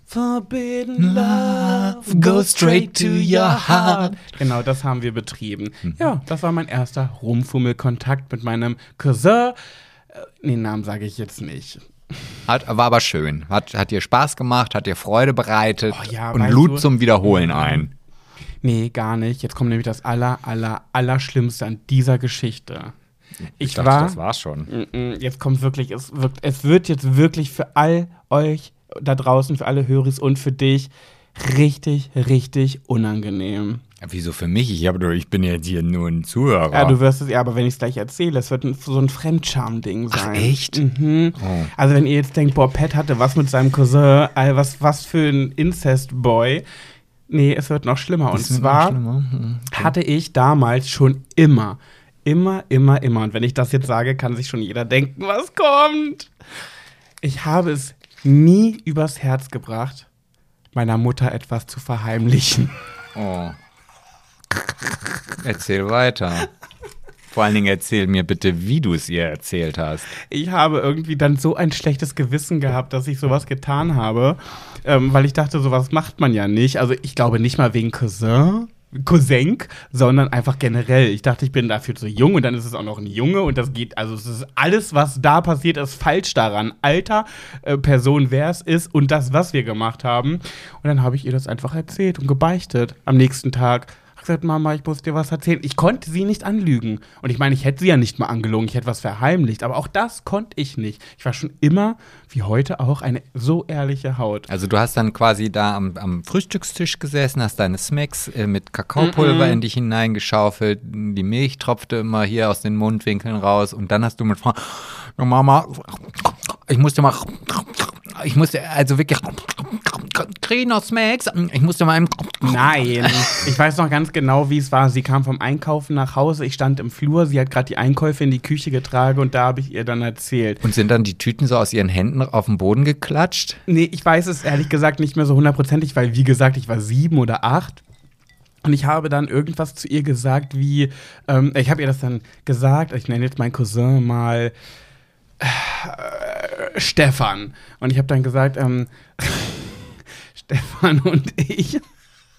Forbidden love goes straight to your heart. Genau, das haben wir betrieben. Ja, das war mein erster Rumfummelkontakt mit meinem Cousin. Den Namen sage ich jetzt nicht. Hat, war aber schön. Hat, hat dir Spaß gemacht, hat dir Freude bereitet Oh ja, und lud du- zum Wiederholen ein. Nee, gar nicht. Jetzt kommt nämlich das aller, aller, aller an dieser Geschichte. Ich, dachte, war. das war's schon. Jetzt kommt wirklich, es, wirkt, es wird jetzt wirklich für all euch da draußen, für alle Höris und für dich richtig, richtig unangenehm. Wieso für mich? Ich, hab, doch- ich bin jetzt hier nur ein Zuhörer. Ja, du wirst es, ja, aber wenn ich es gleich erzähle, es wird ein, so ein Fremdscham-Ding sein. Ach, echt? Mhm. Oh. Also wenn ihr jetzt denkt, boah, Pat hatte was mit seinem Cousin, was, was für ein Incest-Boy. Nee, es wird noch schlimmer. Und Das zwar schlimmer. Hm. hatte ich damals schon immer, immer, immer, immer, und wenn ich das jetzt sage, kann sich schon jeder denken, was kommt. Ich habe es nie übers Herz gebracht, meiner Mutter etwas zu verheimlichen. Oh. Erzähl weiter. Vor allen Dingen erzähl mir bitte, wie du es ihr erzählt hast. ich habe irgendwie dann so ein schlechtes Gewissen gehabt, dass ich sowas getan habe, ähm, weil ich dachte, sowas macht man ja nicht. Also ich glaube nicht mal wegen Cousin. Cousin, sondern einfach generell. Ich dachte, ich bin dafür zu jung und dann ist es auch noch ein Junge und das geht, also es ist alles, was da passiert, ist falsch daran. Alter, äh, Person, wer es ist und das, was wir gemacht haben. Und dann habe ich ihr das einfach erzählt und gebeichtet am nächsten Tag. Gesagt, Mama, ich muss dir was erzählen. Ich konnte sie nicht anlügen. Und ich meine, ich hätte sie ja nicht mal angelogen, ich hätte was verheimlicht. Aber auch das konnte ich nicht. Ich war schon immer, wie heute auch, eine so ehrliche Haut. Also du hast dann quasi da am, am Frühstückstisch gesessen, hast deine Smacks äh, mit Kakaopulver in dich hineingeschaufelt, die Milch tropfte immer hier aus den Mundwinkeln raus und dann hast du mit Frau, "Ja, Mama, ich musste mal, ich musste also wirklich, Trainer Smacks, ich musste mal im Nein, ich weiß noch ganz genau, wie es war. Sie kam vom Einkaufen nach Hause, ich stand im Flur, sie hat gerade die Einkäufe in die Küche getragen und da habe ich ihr dann erzählt. und sind dann die Tüten so aus ihren Händen auf den Boden geklatscht? Nee, ich weiß es ehrlich gesagt nicht mehr so hundertprozentig, weil wie gesagt, ich war sieben oder acht. Und ich habe dann irgendwas zu ihr gesagt, wie, ähm, ich habe ihr das dann gesagt, ich nenne jetzt meinen Cousin mal äh, Stefan. Und ich habe dann gesagt, ähm, Stefan und ich.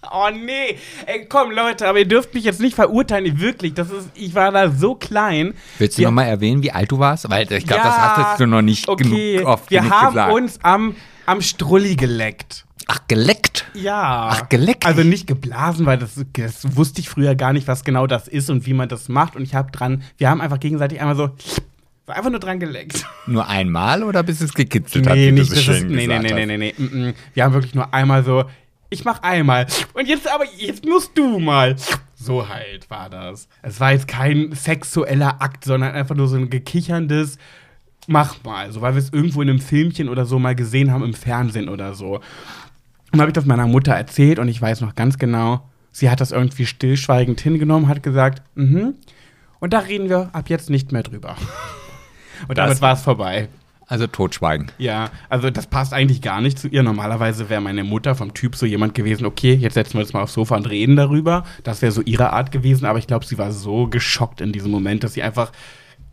Oh nee, ey, komm Leute, aber ihr dürft mich jetzt nicht verurteilen, wirklich. Das ist, ich war da so klein. Willst du Wir- noch mal erwähnen, wie alt du warst? Weil ich glaube, Ja, das hattest du noch nicht okay. genug oft Wir haben gesagt. uns am, am Strulli geleckt. Ach, geleckt? Ja. Ach, geleckt. Also nicht geblasen, weil das, das wusste ich früher gar nicht, was genau das ist und wie man das macht. Und ich habe dran, wir haben einfach gegenseitig einmal so, so einfach nur dran geleckt. Nur einmal oder bis es gekitzelt hat? nee, wie du nicht, so schön ist, nee, nee, nee, nee, nee, nee, mm, mm. Wir haben wirklich nur einmal so, ich mach einmal. Und jetzt aber, jetzt musst du mal. So halt war das. Es war jetzt kein sexueller Akt, sondern einfach nur so ein gekicherndes, mach mal. So, weil wir es irgendwo in einem Filmchen oder so mal gesehen haben im Fernsehen oder so. Und dann habe ich das meiner Mutter erzählt und ich weiß noch ganz genau, sie hat das irgendwie stillschweigend hingenommen, hat gesagt, mhm. Und da reden wir ab jetzt nicht mehr drüber. Und damit war es vorbei. Also totschweigen. Ja, also das passt eigentlich gar nicht zu ihr. Normalerweise wäre meine Mutter vom Typ so jemand gewesen, okay, jetzt setzen wir uns mal aufs Sofa und reden darüber. Das wäre so ihre Art gewesen, aber ich glaube, sie war so geschockt in diesem Moment, dass sie einfach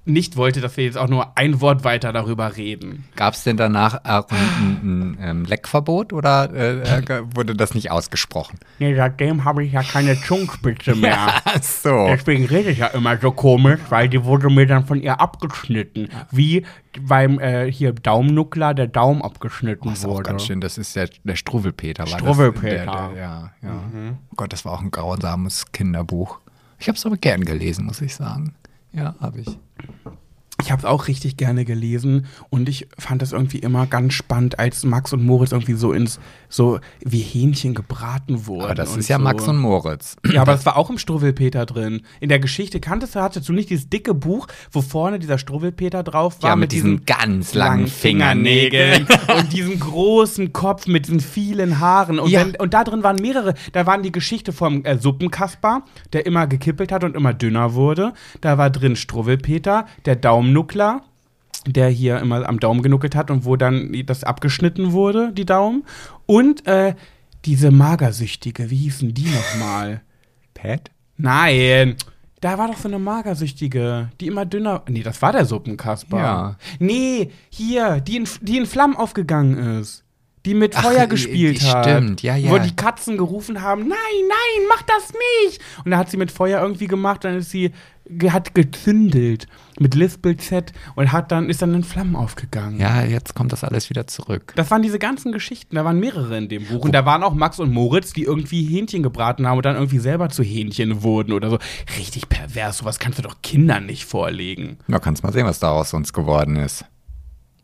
nicht wollte, dass wir jetzt auch nur ein Wort weiter darüber reden. Gab es denn danach auch ein, ein, ein ähm, Leckverbot oder äh, äh, wurde das nicht ausgesprochen? Nee, seitdem habe ich ja keine Zungenspitze mehr. Ach so. Deswegen rede ich ja immer so komisch, weil die wurde mir dann von ihr abgeschnitten. Wie beim äh, hier Daumennuckler der Daumen abgeschnitten Das ist auch wurde. ganz schön. Das ist der, der Struwwelpeter. War Struwwelpeter. Das, der, der, ja, ja. Oh Gott, das war auch ein grausames Kinderbuch. Ich habe es aber gern gelesen, muss ich sagen. Ja, habe ich. Ich habe es auch richtig gerne gelesen und ich fand es irgendwie immer ganz spannend, als Max und Moritz irgendwie so ins so wie Hähnchen gebraten wurden. Aber das ist ja so. Max und Moritz. Ja, aber das war auch im Struwwelpeter drin. In der Geschichte kanntest du, hattest du nicht dieses dicke Buch, wo vorne dieser Struwwelpeter drauf war Ja, mit diesen ganz langen Fingernägeln. und diesem großen Kopf mit diesen vielen Haaren. Und, Ja. wenn, und da drin waren mehrere. Da waren die Geschichte vom äh, Suppenkasper, der immer gekippelt hat und immer dünner wurde. Da war drin Struwwelpeter, der Daumennuckler, der hier immer am Daumen genuckelt hat und wo dann das abgeschnitten wurde, die Daumen. Und äh, diese Magersüchtige, wie hießen die nochmal? Pat? Nein. Da war doch so eine Magersüchtige, die immer dünner. Nee, das war der Suppenkasper. Ja. Nee, hier, die in, die in Flammen aufgegangen ist. Die mit Ach, Feuer äh, gespielt die hat. stimmt, ja, ja. Wo die Katzen gerufen haben: Nein, nein, mach das nicht. Und da hat sie mit Feuer irgendwie gemacht, dann ist sie, hat gezündelt mit Lispel Z und hat dann, ist dann in Flammen aufgegangen. Ja, jetzt kommt das alles wieder zurück. Das waren diese ganzen Geschichten, da waren mehrere in dem Buch. Und da waren auch Max und Moritz, die irgendwie Hähnchen gebraten haben und dann irgendwie selber zu Hähnchen wurden oder so. Richtig pervers, sowas kannst du doch Kindern nicht vorlegen. Na, kannst mal sehen, was daraus sonst geworden ist.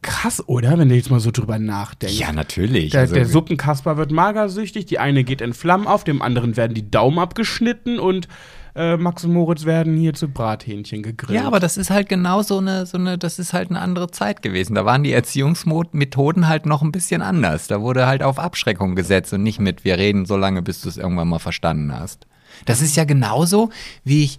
Krass, oder? Wenn du jetzt mal so drüber nachdenkst. Ja, natürlich. Der, Also, der Suppenkasper wird magersüchtig, die eine geht in Flammen auf, dem anderen werden die Daumen abgeschnitten und äh, Max und Moritz werden hier zu Brathähnchen gegrillt. ja, aber das ist halt genau so eine, so eine, das ist halt eine andere Zeit gewesen. Da waren die Erziehungsmethoden halt noch ein bisschen anders. Da wurde halt auf Abschreckung gesetzt und nicht mit, wir reden so lange, bis du es irgendwann mal verstanden hast. Das ist ja genauso, wie ich,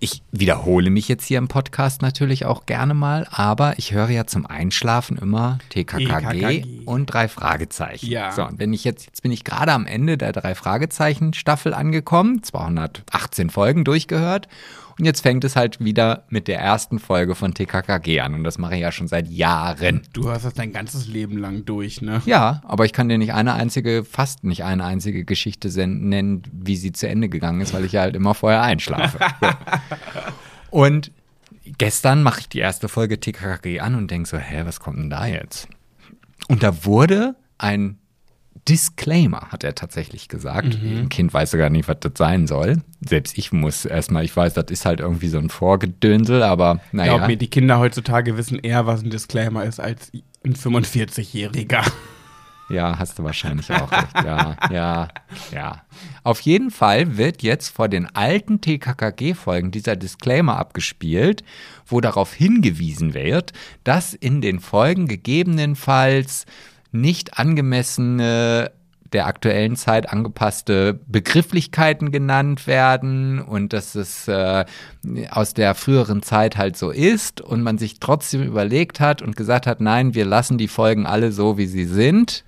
ich wiederhole mich jetzt hier im Podcast natürlich auch gerne mal, aber ich höre ja zum Einschlafen immer TKKG, TKKG. und drei Fragezeichen. Ja. So, und wenn ich jetzt, jetzt bin ich gerade am Ende der drei Fragezeichen Staffel angekommen, 218 Folgen durchgehört. Und jetzt fängt es halt wieder mit der ersten Folge von TKKG an. Und das mache ich ja schon seit Jahren. Du hast das dein ganzes Leben lang durch, ne? Ja, aber ich kann dir nicht eine einzige, fast nicht eine einzige Geschichte nennen, wie sie zu Ende gegangen ist, weil ich ja halt immer vorher einschlafe. Und gestern mache ich die erste Folge TKKG an und denke so, hä, was kommt denn da jetzt? Und da wurde ein Disclaimer, hat er tatsächlich gesagt. Ein Kind weiß sogar nicht, was das sein soll. Selbst ich muss erstmal, ich weiß, das ist halt irgendwie so ein Vorgedönsel, aber naja. Glaub mir, die Kinder heutzutage wissen eher, was ein Disclaimer ist, als ein 45-Jähriger. Ja, hast du wahrscheinlich auch recht. Ja, ja, ja. Auf jeden Fall wird jetzt vor den alten TKKG-Folgen dieser Disclaimer abgespielt, wo darauf hingewiesen wird, dass in den Folgen gegebenenfalls nicht angemessene der aktuellen Zeit angepasste Begrifflichkeiten genannt werden und dass es äh, aus der früheren Zeit halt so ist und man sich trotzdem überlegt hat und gesagt hat, nein, wir lassen die Folgen alle so, wie sie sind,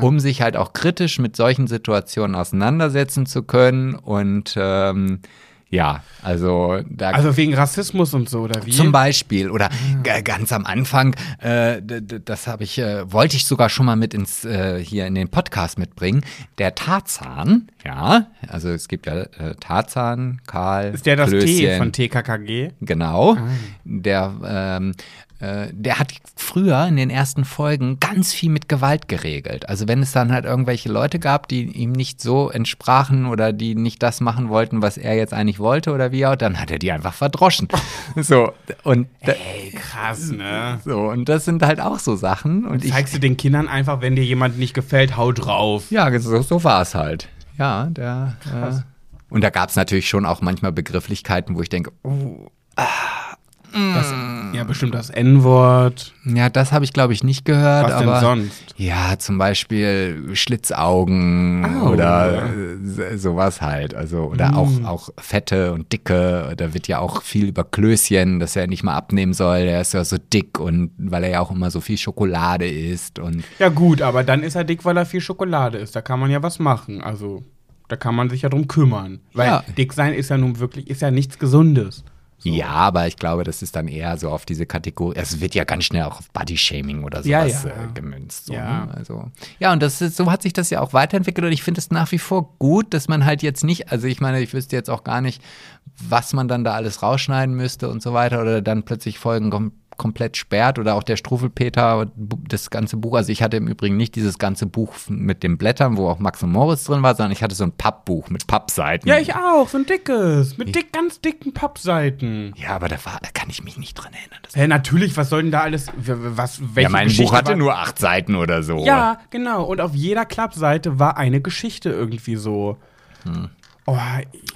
um sich halt auch kritisch mit solchen Situationen auseinandersetzen zu können und ähm, ja, also da Also wegen Rassismus und so, oder wie? zum Beispiel oder g- ganz am Anfang, äh, das habe ich, äh, wollte ich sogar schon mal mit ins äh, hier in den Podcast mitbringen. Der Tarzan, ja, also es gibt ja äh, Tarzan, Karl, ist der das T Klößchen, von TKKG? Genau. Der, ähm, äh, der hat früher in den ersten Folgen ganz viel mit Gewalt geregelt. Also wenn es dann halt irgendwelche Leute gab, die ihm nicht so entsprachen oder die nicht das machen wollten, was er jetzt eigentlich wollte oder wie auch, dann hat er die einfach verdroschen. so und Ey, krass, ne? so und das sind halt auch so Sachen und ich Zeigst du den Kindern einfach, wenn dir jemand nicht gefällt, hau drauf. ja, so, so war es halt. Ja, der äh, und da gab es natürlich schon auch manchmal Begrifflichkeiten, wo ich denke, oh, Das, ja, bestimmt das N-Wort. Ja, das habe ich, glaube ich, nicht gehört. Was denn aber sonst? Ja, zum Beispiel Schlitzaugen Au. oder äh, sowas halt. Also, oder Mm. auch, auch Fette und Dicke. Da wird ja auch viel über Klößchen, dass er nicht mal abnehmen soll. Er ist ja so dick und weil er ja auch immer so viel Schokolade isst und Ja, gut, aber dann ist er dick, weil er viel Schokolade isst. Da kann man ja was machen. Also, da kann man sich ja drum kümmern. Weil Ja. dick sein ist ja nun wirklich, ist ja nichts Gesundes. Ja, aber ich glaube, das ist dann eher so auf diese Kategorie. Es wird ja ganz schnell auch auf Bodyshaming oder Ja, sowas ja. Äh, gemünzt. So, Ja. ne? Also, ja, und das ist, so hat sich das ja auch weiterentwickelt und ich finde es nach wie vor gut, dass man halt jetzt nicht, also ich meine, ich wüsste jetzt auch gar nicht, was man dann da alles rausschneiden müsste und so weiter oder dann plötzlich Folgen kom komplett sperrt oder auch der Strufelpeter, Bu- das ganze Buch. Also ich hatte im Übrigen nicht dieses ganze Buch mit den Blättern, wo auch Max und Moritz drin war, sondern ich hatte so ein Pappbuch mit Pappseiten. Ja, ich auch, so ein dickes. Mit dick, ganz dicken Pappseiten. Ja, aber da, war, da kann ich mich nicht dran erinnern. Das Hä, natürlich, was soll denn da alles, was, welche ja, mein Geschichte Buch hatte war- nur acht Seiten oder so. Ja, genau. Und auf jeder Klappseite war eine Geschichte irgendwie so. Hm. Oh,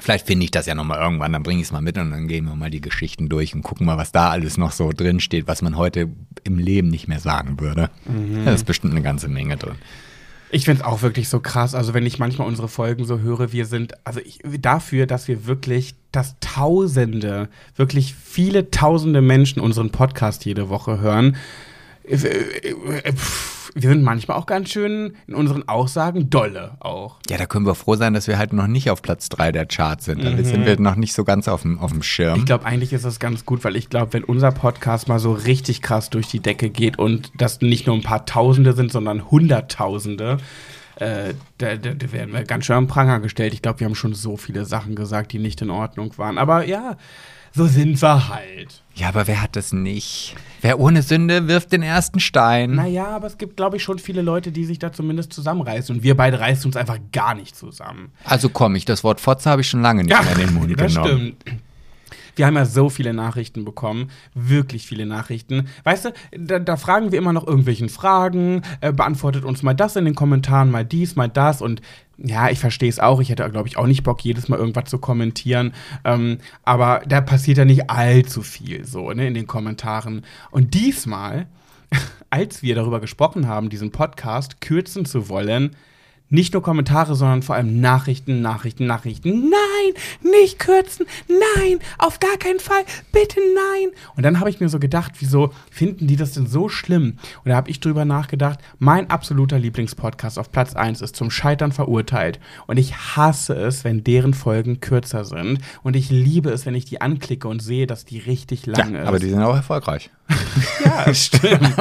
Vielleicht finde ich das ja nochmal irgendwann, dann bringe ich es mal mit und dann gehen wir mal die Geschichten durch und gucken mal, was da alles noch so drin steht, was man heute im Leben nicht mehr sagen würde. Mhm. Da ist bestimmt eine ganze Menge drin. Ich finde es auch wirklich so krass. Also, wenn ich manchmal unsere Folgen so höre, wir sind, also ich, dafür, dass wir wirklich, dass Tausende, wirklich viele Tausende Menschen unseren Podcast jede Woche hören. äh, äh, äh, pff, Wir sind manchmal auch ganz schön in unseren Aussagen dolle auch. Ja, da können wir froh sein, dass wir halt noch nicht auf Platz 3 der Charts sind. Da sind wir noch nicht so ganz auf dem, auf dem Schirm. Ich glaube, eigentlich ist das ganz gut, weil ich glaube, wenn unser Podcast mal so richtig krass durch die Decke geht und das nicht nur ein paar Tausende sind, sondern Hunderttausende, äh, da, da, da werden wir ganz schön am Pranger gestellt. Ich glaube, wir haben schon so viele Sachen gesagt, die nicht in Ordnung waren. Aber ja, so sind wir halt. ja, aber wer hat das nicht? Wer ohne Sünde wirft den ersten Stein. Naja, aber es gibt, glaube ich, schon viele Leute, die sich da zumindest zusammenreißen. Und wir beide reißen uns einfach gar nicht zusammen. Also komm ich, das Wort Fotze habe ich schon lange nicht mehr in den Mund das genommen. stimmt. Wir haben ja so viele Nachrichten bekommen, wirklich viele Nachrichten. Weißt du, da, da fragen wir immer noch irgendwelchen Fragen, äh, beantwortet uns mal das in den Kommentaren, mal dies, mal das und ja, ich verstehe es auch. Ich hätte, glaube ich, auch nicht Bock, jedes Mal irgendwas zu kommentieren. Ähm, aber da passiert ja nicht allzu viel so ne, in den Kommentaren. Und diesmal, als wir darüber gesprochen haben, diesen Podcast kürzen zu wollen, nicht nur Kommentare, sondern vor allem Nachrichten, Nachrichten, Nachrichten. Nein, nicht kürzen. Nein, auf gar keinen Fall. Bitte nein. Und dann habe ich mir so gedacht, wieso finden die das denn so schlimm? Und da habe ich drüber nachgedacht, mein absoluter Lieblingspodcast auf Platz 1 ist zum Scheitern verurteilt. Und ich hasse es, wenn deren Folgen kürzer sind. Und ich liebe es, wenn ich die anklicke und sehe, dass die richtig lang ja, ist. aber die sind auch erfolgreich. ja, stimmt.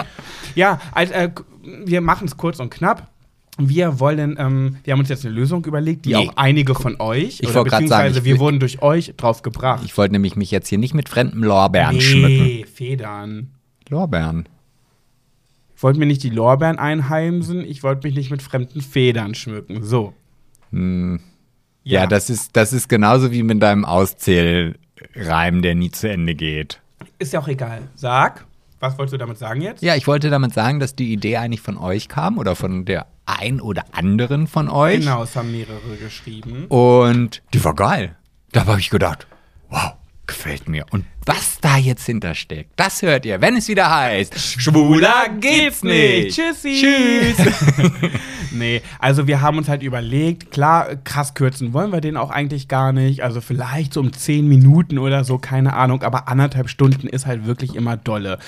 ja, also, äh, wir machen es kurz und knapp. Wir wollen, ähm, wir haben uns jetzt eine Lösung überlegt, die Nee. auch einige von euch, Ich oder sagen, beziehungsweise ich wir wurden durch euch drauf gebracht. Ich wollte nämlich mich jetzt hier nicht mit fremden Lorbeeren schmücken. nee, Federn. Lorbeeren. Ich wollte mir nicht die Lorbeeren einheimsen, ich wollte mich nicht mit fremden Federn schmücken. So. Hm. Ja, das, ist, das ist genauso wie mit deinem Auszählreim, der nie zu Ende geht. ist ja auch egal. Sag, was wolltest du damit sagen jetzt? Ja, ich wollte damit sagen, dass die Idee eigentlich von euch kam oder von der ein oder anderen von euch. Genau, es haben mehrere geschrieben. Und die war geil. Da habe ich gedacht, wow, gefällt mir. Und was da jetzt hintersteckt, das hört ihr, wenn es wieder heißt, schwuler geht's nicht. Tschüssi. Tschüss. nee, also wir haben uns halt überlegt, klar, krass kürzen wollen wir den auch eigentlich gar nicht. Also vielleicht so um 10 Minuten oder so, keine Ahnung. Aber anderthalb Stunden ist halt wirklich immer dolle.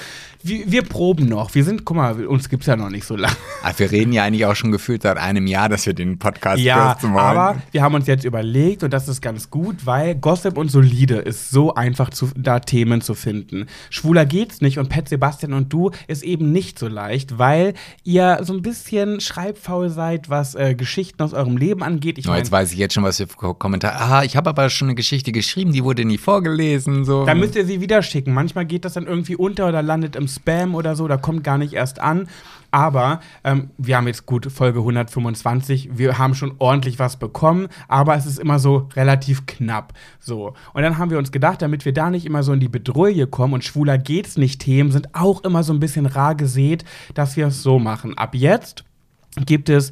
Wir, wir proben noch. Wir sind, guck mal, uns gibt's ja noch nicht so lange. Ach, wir reden ja eigentlich auch schon gefühlt seit einem Jahr, dass wir den Podcast Ja, kürzen wollen. aber wir haben uns jetzt überlegt und das ist ganz gut, weil Gossip und Solide ist so einfach, zu, da Themen zu finden. Schwuler geht's nicht und Pet Sebastian und du ist eben nicht so leicht, weil ihr so ein bisschen schreibfaul seid, was äh, Geschichten aus eurem Leben angeht. Ich Oh, mein, jetzt weiß ich jetzt schon, was für Ko- Kommentare. Ah, ich habe aber schon eine Geschichte geschrieben, die wurde nie vorgelesen. So. Dann müsst ihr sie wieder schicken. Manchmal geht das dann irgendwie unter oder landet im Spam oder so, da kommt gar nicht erst an. Aber ähm, wir haben jetzt gut Folge 125, wir haben schon ordentlich was bekommen, aber es ist immer so relativ knapp. So. Und dann haben wir uns gedacht, damit wir da nicht immer so in die Bedrohung kommen und schwuler geht's nicht Themen sind auch immer so ein bisschen rar gesät, dass wir es so machen. Ab jetzt gibt es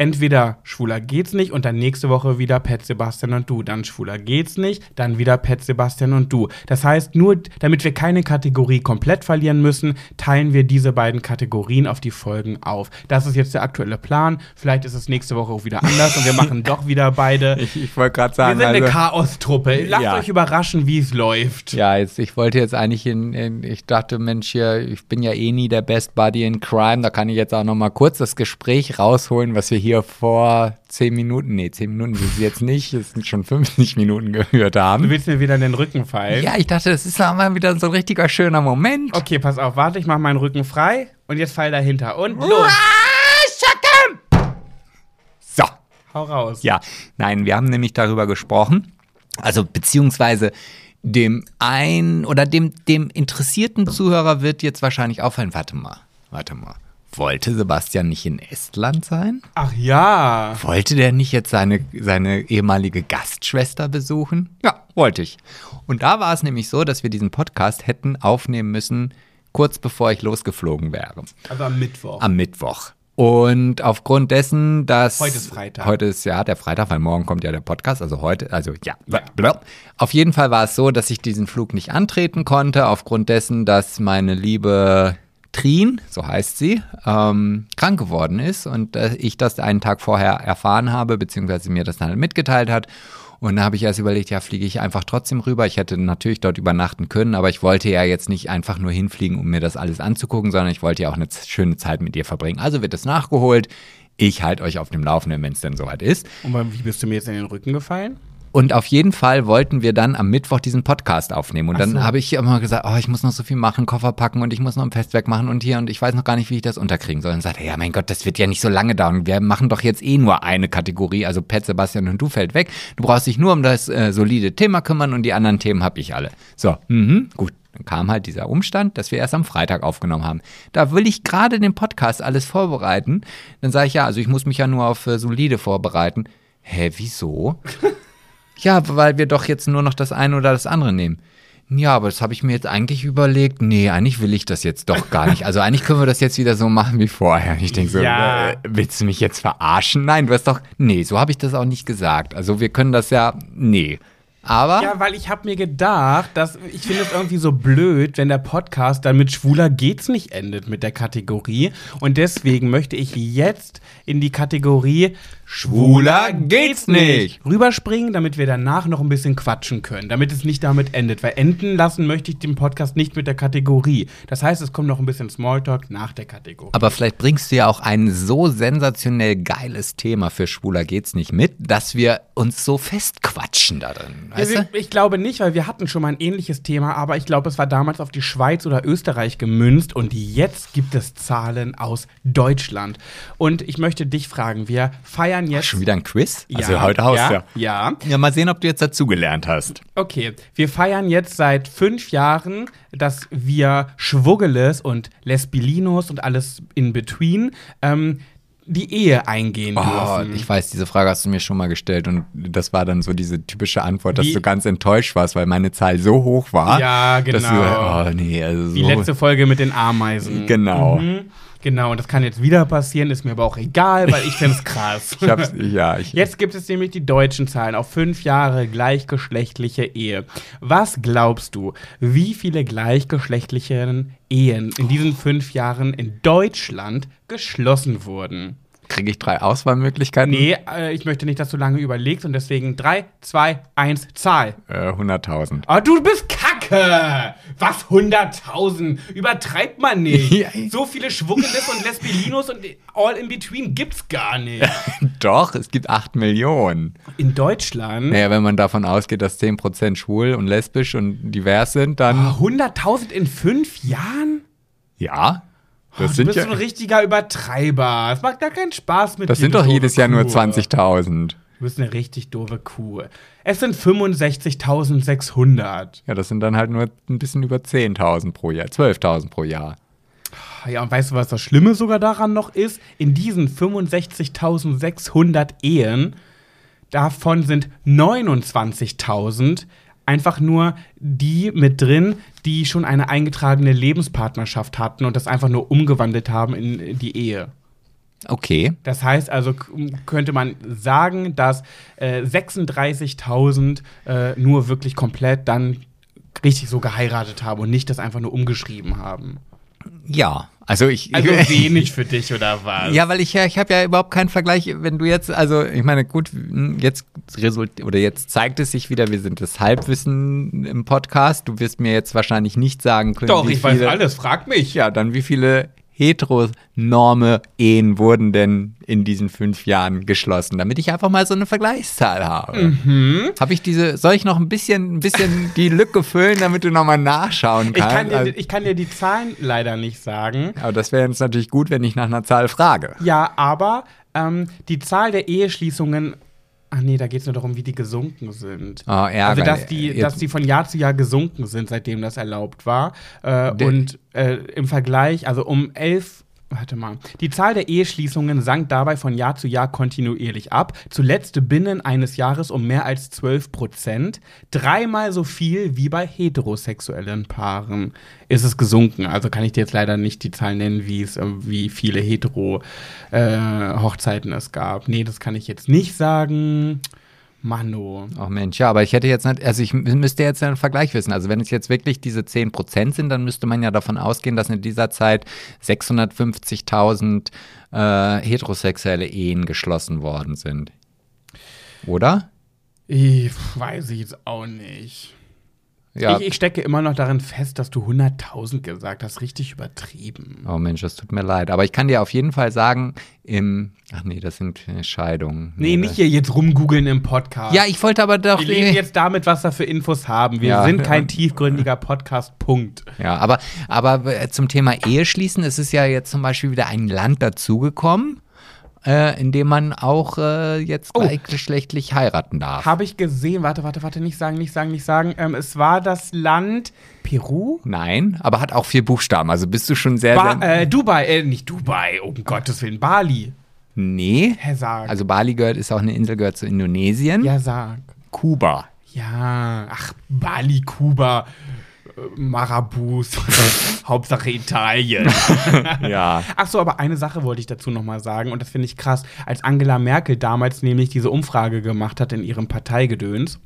entweder schwuler geht's nicht und dann nächste Woche wieder Pet Sebastian und du, dann schwuler geht's nicht, dann wieder Pet Sebastian und du. Das heißt, nur damit wir keine Kategorie komplett verlieren müssen, teilen wir diese beiden Kategorien auf die Folgen auf. Das ist jetzt der aktuelle Plan. Vielleicht ist es nächste Woche auch wieder anders und wir machen doch wieder beide. ich ich wollte gerade Wir sagen, sind eine also, Chaos-Truppe. Lasst Ja. euch überraschen, wie es läuft. ja, jetzt, ich wollte jetzt eigentlich in, in, ich dachte, Mensch, hier, ich bin ja eh nie der Best Buddy in Crime, da kann ich jetzt auch noch mal kurz das Gespräch rausholen, was wir hier vor zehn Minuten, nee, zehn Minuten sind es jetzt nicht, es sind schon 50 Minuten gehört Du haben. willst mir wieder in den Rücken fallen? Ja, ich dachte, das ist mal wieder so ein richtiger schöner Moment. Okay, pass auf, warte, ich mach meinen Rücken frei und jetzt fall dahinter. Und los, So. hau raus. Ja, nein, wir haben nämlich darüber gesprochen, also beziehungsweise dem ein oder dem, dem interessierten Zuhörer wird jetzt wahrscheinlich auffallen, warte mal, warte mal. Wollte Sebastian nicht in Estland sein? Ach ja. Wollte der nicht jetzt seine, seine ehemalige Gastschwester besuchen? Ja, wollte ich. Und da war es nämlich so, dass wir diesen Podcast hätten aufnehmen müssen, kurz bevor ich losgeflogen wäre. Also am Mittwoch. Am Mittwoch. Und aufgrund dessen, dass. Heute ist Freitag. Heute ist ja der Freitag, weil morgen kommt ja der Podcast. Also heute, also ja. Ja. Blub. Auf jeden Fall war es so, dass ich diesen Flug nicht antreten konnte, aufgrund dessen, dass meine liebe Trin, so heißt sie, ähm, krank geworden ist und äh, ich das einen Tag vorher erfahren habe, beziehungsweise mir das dann mitgeteilt hat. Und da habe ich erst überlegt, ja, fliege ich einfach trotzdem rüber. Ich hätte natürlich dort übernachten können, aber ich wollte ja jetzt nicht einfach nur hinfliegen, um mir das alles anzugucken, sondern ich wollte ja auch eine schöne Zeit mit ihr verbringen. Also wird es nachgeholt. Ich halte euch auf dem Laufenden, wenn es denn soweit ist. Und wie bist du mir jetzt in den Rücken gefallen? Und auf jeden Fall wollten wir dann am Mittwoch diesen Podcast aufnehmen. Und Ach dann so. habe ich immer gesagt, oh, ich muss noch so viel machen, Koffer packen und ich muss noch ein Festwerk machen und hier und ich weiß noch gar nicht, wie ich das unterkriegen soll. Und sagte, ja, mein Gott, das wird ja nicht so lange dauern. Wir machen doch jetzt eh nur eine Kategorie, also Pet, Sebastian und du fällt weg. Du brauchst dich nur um das äh, solide Thema kümmern und die anderen Themen habe ich alle. So, mhm, gut. Dann kam halt dieser Umstand, dass wir erst am Freitag aufgenommen haben. Da will ich gerade den Podcast alles vorbereiten. Dann sage ich, ja, also ich muss mich ja nur auf äh, solide vorbereiten. Hä, wieso? Ja, weil wir doch jetzt nur noch das eine oder das andere nehmen. Ja, aber das habe ich mir jetzt eigentlich überlegt. Nee, eigentlich will ich das jetzt doch gar nicht. Also eigentlich können wir das jetzt wieder so machen wie vorher. Ich denke so, Ja. äh, willst du mich jetzt verarschen? Nein, du hast doch, nee, so habe ich das auch nicht gesagt. Also wir können das ja, nee. Aber Ja, weil ich habe mir gedacht, dass ich finde es irgendwie so blöd, wenn der Podcast dann mit schwuler geht's nicht endet mit der Kategorie und deswegen möchte ich jetzt in die Kategorie Schwuler geht's nicht. rüberspringen, damit wir danach noch ein bisschen quatschen können, damit es nicht damit endet, weil enden lassen möchte ich den Podcast nicht mit der Kategorie. Das heißt, es kommt noch ein bisschen Smalltalk nach der Kategorie. Aber vielleicht bringst du ja auch ein so sensationell geiles Thema für Schwuler geht's nicht mit, dass wir uns so festquatschen da drin. Weißt Ja, du? wir- ich glaube nicht, weil wir hatten schon mal ein ähnliches Thema, aber ich glaube, es war damals auf die Schweiz oder Österreich gemünzt und jetzt gibt es Zahlen aus Deutschland. Und ich möchte dich fragen, wir feiern jetzt. Schon wieder ein Quiz? ja, Also heute Haus, ja, ja. ja. Mal sehen, ob du jetzt dazugelernt hast. Okay, wir feiern jetzt seit fünf Jahren, dass wir Schwuggeles und Lesbilinos und alles in between ähm, die Ehe eingehen Oh, dürfen. ich weiß, diese Frage hast du mir schon mal gestellt und das war dann so diese typische Antwort, dass Wie- du ganz enttäuscht warst, weil meine Zahl so hoch war. Ja, Dass du, genau. oh nee, also so. Die letzte Folge mit den Ameisen. Genau. Mhm. Genau, und das kann jetzt wieder passieren, ist mir aber auch egal, weil ich finde es krass. Ich hab's, ja, ich, Jetzt gibt es nämlich die deutschen Zahlen auf fünf Jahre gleichgeschlechtliche Ehe. Was glaubst du, wie viele gleichgeschlechtliche Ehen in diesen fünf Jahren in Deutschland geschlossen wurden? Kriege ich drei Auswahlmöglichkeiten? Nee, äh, ich möchte nicht, dass du lange überlegst und deswegen 3, 2, 1, Zahl. Äh, 100.000. Aber du bist kacke! Was, 100.000? Übertreibt man nicht. So viele Schwuggeles und Lesbilinos und all in between gibt's gar nicht. Doch, es gibt 8 Millionen. In Deutschland? Naja, wenn man davon ausgeht, dass 10% schwul und lesbisch und divers sind, dann Ah, 100.000 in fünf Jahren? ja. Das du sind bist ja, ein richtiger Übertreiber. Es macht gar keinen Spaß mit das dir, sind du doch jedes Jahr nur Kuh. 20.000. Du bist eine richtig doofe Kuh. Es sind 65.600. Ja, das sind dann halt nur ein bisschen über 10.000 pro Jahr, 12.000 pro Jahr. Ja, und weißt du, was das Schlimme sogar daran noch ist? In diesen 65.600 Ehen, davon sind 29.000 einfach nur die mit drin, die schon eine eingetragene Lebenspartnerschaft hatten und das einfach nur umgewandelt haben in die Ehe. Okay. Das heißt also, könnte man sagen, dass äh, 36.000 äh, nur wirklich komplett dann richtig so geheiratet haben und nicht das einfach nur umgeschrieben haben. Ja, also ich. Also wenig für dich oder was? Ja, weil ich ja, ich habe ja überhaupt keinen Vergleich, wenn du jetzt, also ich meine, gut, jetzt result oder jetzt zeigt es sich wieder, wir sind das Halbwissen im Podcast. Du wirst mir jetzt wahrscheinlich nicht sagen können, Doch, ich viele, weiß alles, frag mich. Ja, dann wie viele heteronorme Ehen wurden denn in diesen fünf Jahren geschlossen, damit ich einfach mal so eine Vergleichszahl habe. Mhm. Habe ich diese, soll ich noch ein bisschen, ein bisschen die Lücke füllen, damit du nochmal nachschauen Ich kannst? kann, dir, Also- ich kann dir die Zahlen leider nicht sagen. aber das wäre jetzt natürlich gut, wenn ich nach einer Zahl frage. Ja, aber ähm, die Zahl der Eheschließungen. Ach nee, da geht es nur darum, wie die gesunken sind. Oh, Ärger. Also, dass die, dass die von Jahr zu Jahr gesunken sind, seitdem das erlaubt war. Äh, und äh, im Vergleich, also um elf. Warte mal. Die Zahl der Eheschließungen sank dabei von Jahr zu Jahr kontinuierlich ab. Zuletzt binnen eines Jahres um mehr als 12 Prozent. Dreimal so viel wie bei heterosexuellen Paaren ist es gesunken. Also kann ich dir jetzt leider nicht die Zahl nennen, wie es, äh, wie viele hetero-Hochzeiten es gab. Nee, das kann ich jetzt nicht sagen. Mano. Ach Mensch, ja, aber ich hätte jetzt nicht, also ich müsste jetzt einen Vergleich wissen. Also wenn es jetzt wirklich diese 10% sind, dann müsste man ja davon ausgehen, dass in dieser Zeit 650.000 äh, heterosexuelle Ehen geschlossen worden sind. Oder? Ich weiß ich jetzt auch nicht. Ja. Ich, ich stecke immer noch darin fest, dass du 100.000 gesagt hast. Richtig übertrieben. oh Mensch, das tut mir leid. Aber ich kann dir auf jeden Fall sagen, im, ach nee, das sind Scheidungen. Nee, nicht hier jetzt rumgoogeln im Podcast. Ja, ich wollte aber doch. Wir leben jetzt damit, was wir für Infos haben. Wir Ja. sind kein tiefgründiger Podcast, Punkt. Ja, aber, aber äh, zum Thema Eheschließen ist es ja jetzt zum Beispiel wieder ein Land dazugekommen, äh, in dem man auch äh, jetzt Oh. gleichgeschlechtlich heiraten darf. Habe ich gesehen, warte, warte, warte, nicht sagen, nicht sagen, nicht sagen. Ähm, es war das Land Peru? Nein, aber hat auch vier Buchstaben. Also bist du schon sehr, Ba sehr äh, Dubai, äh, nicht Dubai, um Gottes Willen, Bali. Nee. Herr Sag. Also Bali gehört, ist auch eine Insel, gehört zu Indonesien. ja, sag. Kuba. Ja, ach, Bali, Kuba. Marabus. Hauptsache Italien. Ja. Ach so, aber eine Sache wollte ich dazu noch mal sagen und das finde ich krass, als Angela Merkel damals nämlich diese Umfrage gemacht hat in ihrem Parteigedöns.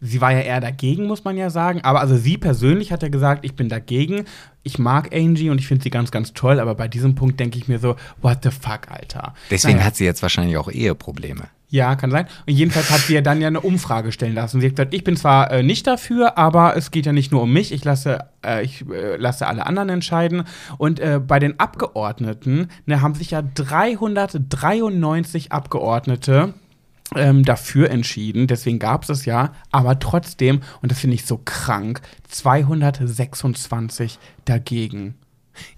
Sie war ja eher dagegen, muss man ja sagen. Aber also sie persönlich hat ja gesagt, ich bin dagegen. Ich mag Angie und ich finde sie ganz, ganz toll. Aber bei diesem Punkt denke ich mir so, what the fuck, Alter. Deswegen Naja. hat sie jetzt wahrscheinlich auch Eheprobleme. Ja, kann sein. Und jedenfalls hat sie ja dann ja eine Umfrage stellen lassen. Sie hat gesagt, ich bin zwar äh, nicht dafür, aber es geht ja nicht nur um mich. Ich lasse, äh, ich, äh, lasse alle anderen entscheiden. Und äh, bei den Abgeordneten ne, haben sich ja 393 Abgeordnete ähm, dafür entschieden. Deswegen gab es es ja. Aber trotzdem, und das finde ich so krank, 226 dagegen.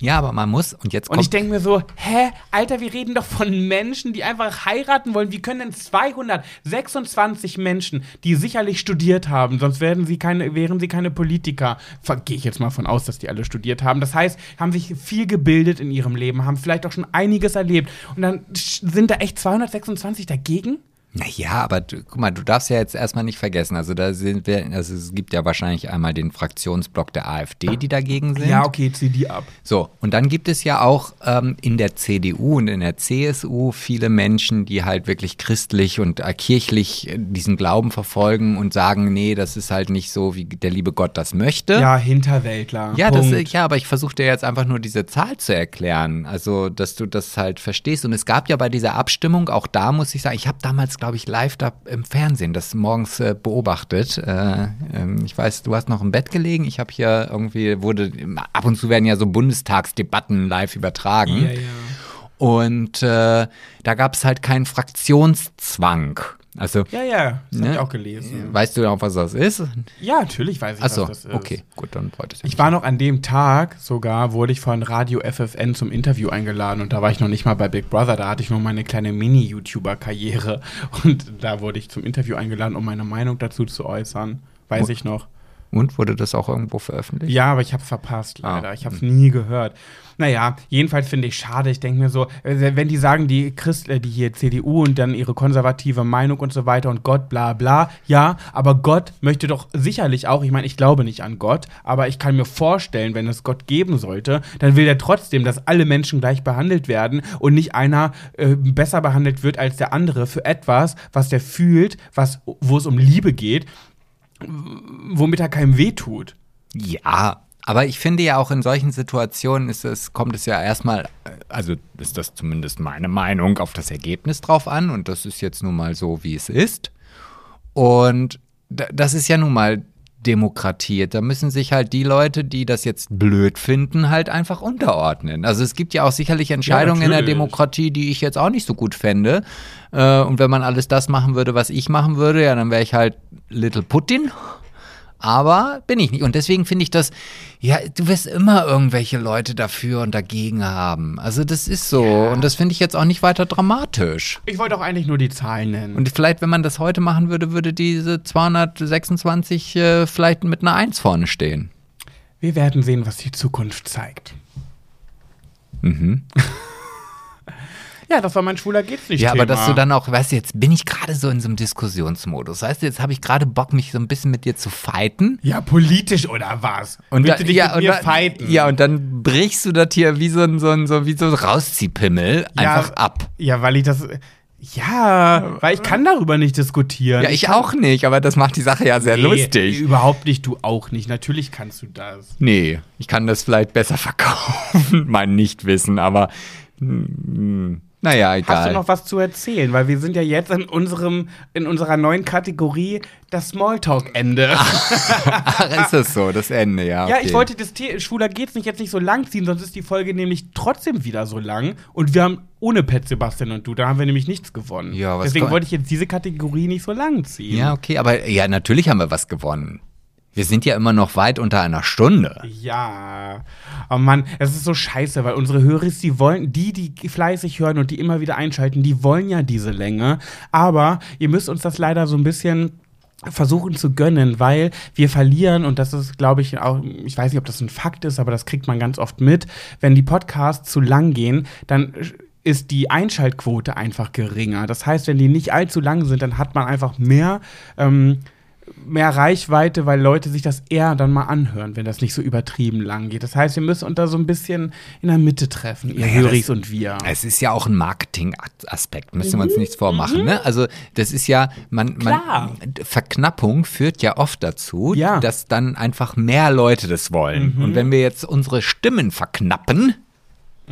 Ja, aber man muss, und jetzt Und kommt. ich denke mir so, hä, Alter, wir reden doch von Menschen, die einfach heiraten wollen. Wie können denn 226 Menschen, die sicherlich studiert haben, sonst werden sie keine, wären sie keine Politiker, gehe ich jetzt mal von aus, dass die alle studiert haben. Das heißt, haben sich viel gebildet in ihrem Leben, haben vielleicht auch schon einiges erlebt. Und dann sind da echt 226 dagegen? Naja, aber du, guck mal, du darfst ja jetzt erstmal nicht vergessen. Also da sind wir, also es gibt ja wahrscheinlich einmal den Fraktionsblock der AfD, die dagegen sind. Ja, okay, zieh die ab. So, und dann gibt es ja auch ähm, in der CDU und in der CSU viele Menschen, die halt wirklich christlich und äh, kirchlich äh, diesen Glauben verfolgen und sagen, nee, das ist halt nicht so, wie der liebe Gott das möchte. Ja, Hinterwäldler. Ja, das, ja, aber ich versuche dir jetzt einfach nur diese Zahl zu erklären, also dass du das halt verstehst. Und es gab ja bei dieser Abstimmung, auch da muss ich sagen, ich habe damals, glaube ich, live da im Fernsehen das morgens äh, beobachtet. Äh, ähm, ich weiß, du hast noch im Bett gelegen. Ich habe hier irgendwie, wurde, ab und zu werden ja so Bundestagsdebatten live übertragen. Ja, ja. Und äh, da gab es halt keinen Fraktionszwang. Also, Ja, ja, das Ne? habe ich auch gelesen. weißt du auch, was das ist? Ja, natürlich weiß ich, Achso, was das ist. okay, gut, dann freut es mich. Ich war noch an dem Tag sogar, wurde ich von Radio FFN zum Interview eingeladen und da war ich noch nicht mal bei Big Brother, da hatte ich noch meine kleine Mini-YouTuber-Karriere und da wurde ich zum Interview eingeladen, um meine Meinung dazu zu äußern. Weiß ich noch. Und wurde das auch irgendwo veröffentlicht? Ja, aber ich habe es verpasst, Ah. leider. Ich habe es nie gehört. Naja, jedenfalls finde ich schade. Ich denke mir so, äh, wenn die sagen, die Christ, äh, die hier CDU und dann ihre konservative Meinung und so weiter und Gott, bla bla, ja, aber Gott möchte doch sicherlich auch, ich meine, ich glaube nicht an Gott, aber ich kann mir vorstellen, wenn es Gott geben sollte, dann will er trotzdem, dass alle Menschen gleich behandelt werden und nicht einer äh, besser behandelt wird als der andere für etwas, was der fühlt, was, wo es um Liebe geht, womit er keinem wehtut. Ja, aber ich finde ja auch in solchen Situationen ist es, kommt es ja erstmal, also ist das zumindest meine Meinung, auf das Ergebnis drauf an und das ist jetzt nun mal so, wie es ist. Und da- das ist ja nun mal Demokratie. Da müssen sich halt die Leute, die das jetzt blöd finden, halt einfach unterordnen. Also es gibt ja auch sicherlich Entscheidungen in der. Demokratie, die ich jetzt auch nicht so gut fände. Äh, und wenn man alles das machen würde, was ich machen würde, ja, dann wäre ich halt Little Putin. Aber bin ich nicht. Und deswegen finde ich das, ja, du wirst immer irgendwelche Leute dafür und dagegen haben. Also das ist so. Und das finde ich jetzt auch nicht weiter dramatisch. Ich wollte auch eigentlich nur die Zahlen nennen. Und vielleicht, wenn man das heute machen würde, würde diese 226 äh, vielleicht mit einer 1 vorne stehen. wir werden sehen, was die Zukunft zeigt. Mhm. Ja, das war mein schwuler geht's nicht. Ja, aber Thema. dass du dann auch, weißt du, jetzt bin ich gerade so in so einem Diskussionsmodus. Weißt du, jetzt habe ich gerade Bock, mich so ein bisschen mit dir zu fighten. Ja, politisch oder was? Willst da- du dich ja, mit und mir da- fighten? Ja, und dann brichst du das hier wie so ein, so ein, so, wie so ein Rausziehpimmel einfach ab. Ja, weil ich das. Ja, weil ich kann darüber nicht diskutieren. Ja, ich auch nicht, aber das macht die Sache ja sehr Nee, lustig. Überhaupt nicht, du auch nicht. Natürlich kannst du das. Nee, ich kann das vielleicht besser verkaufen, mein Nichtwissen, aber mm, naja, egal. Hast du noch was zu erzählen? Weil wir sind ja jetzt in unserem, in unserer neuen Kategorie das Smalltalk-Ende. Ach, ist das so, das Ende, ja. Ja, okay. ich wollte das The Schwuler geht's nicht jetzt nicht so lang ziehen, sonst ist die Folge nämlich trotzdem wieder so lang. Und wir haben ohne Pet Sebastian und du, da haben wir nämlich nichts gewonnen. Ja, was Deswegen wollte ich jetzt diese Kategorie nicht so lang ziehen. Ja, okay, aber ja, natürlich haben wir was gewonnen. Wir sind ja immer noch weit unter einer Stunde. Ja. Oh Mann, es ist so scheiße, weil unsere Hörer, die wollen, die, die fleißig hören und die immer wieder einschalten, die wollen ja diese Länge. Aber ihr müsst uns das leider so ein bisschen versuchen zu gönnen, weil wir verlieren und das ist, glaube ich, auch, ich weiß nicht, ob das ein Fakt ist, aber das kriegt man ganz oft mit. Wenn die Podcasts zu lang gehen, dann ist die Einschaltquote einfach geringer. Das heißt, wenn die nicht allzu lang sind, dann hat man einfach mehr ähm, mehr Reichweite, weil Leute sich das eher dann mal anhören, wenn das nicht so übertrieben lang geht. Das heißt, wir müssen uns da so ein bisschen in der Mitte treffen, ihr Naja, Höris und wir. Es ist ja auch ein Marketing-Aspekt, müssen wir uns nichts vormachen. Ne? Also das ist ja, man, man Verknappung führt ja oft dazu, Ja. dass dann einfach mehr Leute das wollen. Und wenn wir jetzt unsere Stimmen verknappen,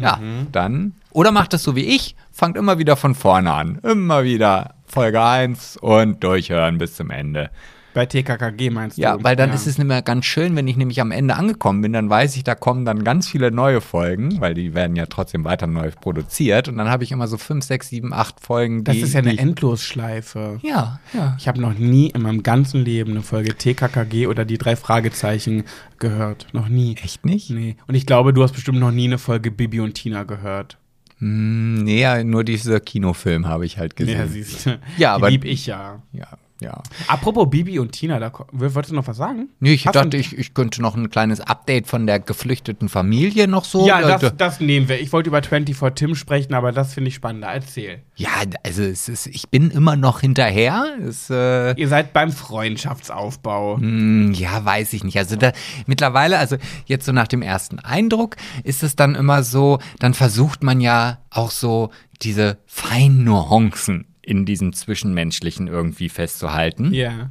ja, dann, oder macht das so wie ich, fangt immer wieder von vorne an. Immer wieder Folge 1 und durchhören bis zum Ende. Bei TKKG meinst Ja, du? weil dann ist es nicht mehr ganz schön, wenn ich nämlich am Ende angekommen bin, dann weiß ich, da kommen dann ganz viele neue Folgen, weil die werden ja trotzdem weiter neu produziert und dann habe ich immer so fünf, sechs, sieben, acht Folgen, die Das ist ja eine Endlosschleife. Ja, ja. Ich habe noch nie in meinem ganzen Leben eine Folge TKKG oder die drei Fragezeichen gehört. Noch nie. Echt nicht? Nee. Und ich glaube, du hast bestimmt noch nie eine Folge Bibi und Tina gehört. Hm, nee, ja, nur dieser Kinofilm habe ich halt gesehen. Ja, siehst du. Ja, aber- lieb ich ja. ja, ja. Apropos Bibi und Tina, da wolltest du noch was sagen? Nee, ich Hast dachte, ich, ich könnte noch ein kleines Update von der geflüchteten Familie noch so. Ja, das, das nehmen wir. Ich wollte über 24 Tim sprechen, aber das finde ich spannender. Erzähl. ja, also es ist, ich bin immer noch hinterher. Es, äh, Ihr seid beim Freundschaftsaufbau. Hm, Ja, weiß ich nicht. Also da, mittlerweile, also jetzt so nach dem ersten Eindruck, ist es dann immer so, dann versucht man ja auch so diese feinen Nuancen in diesem Zwischenmenschlichen irgendwie festzuhalten. Ja.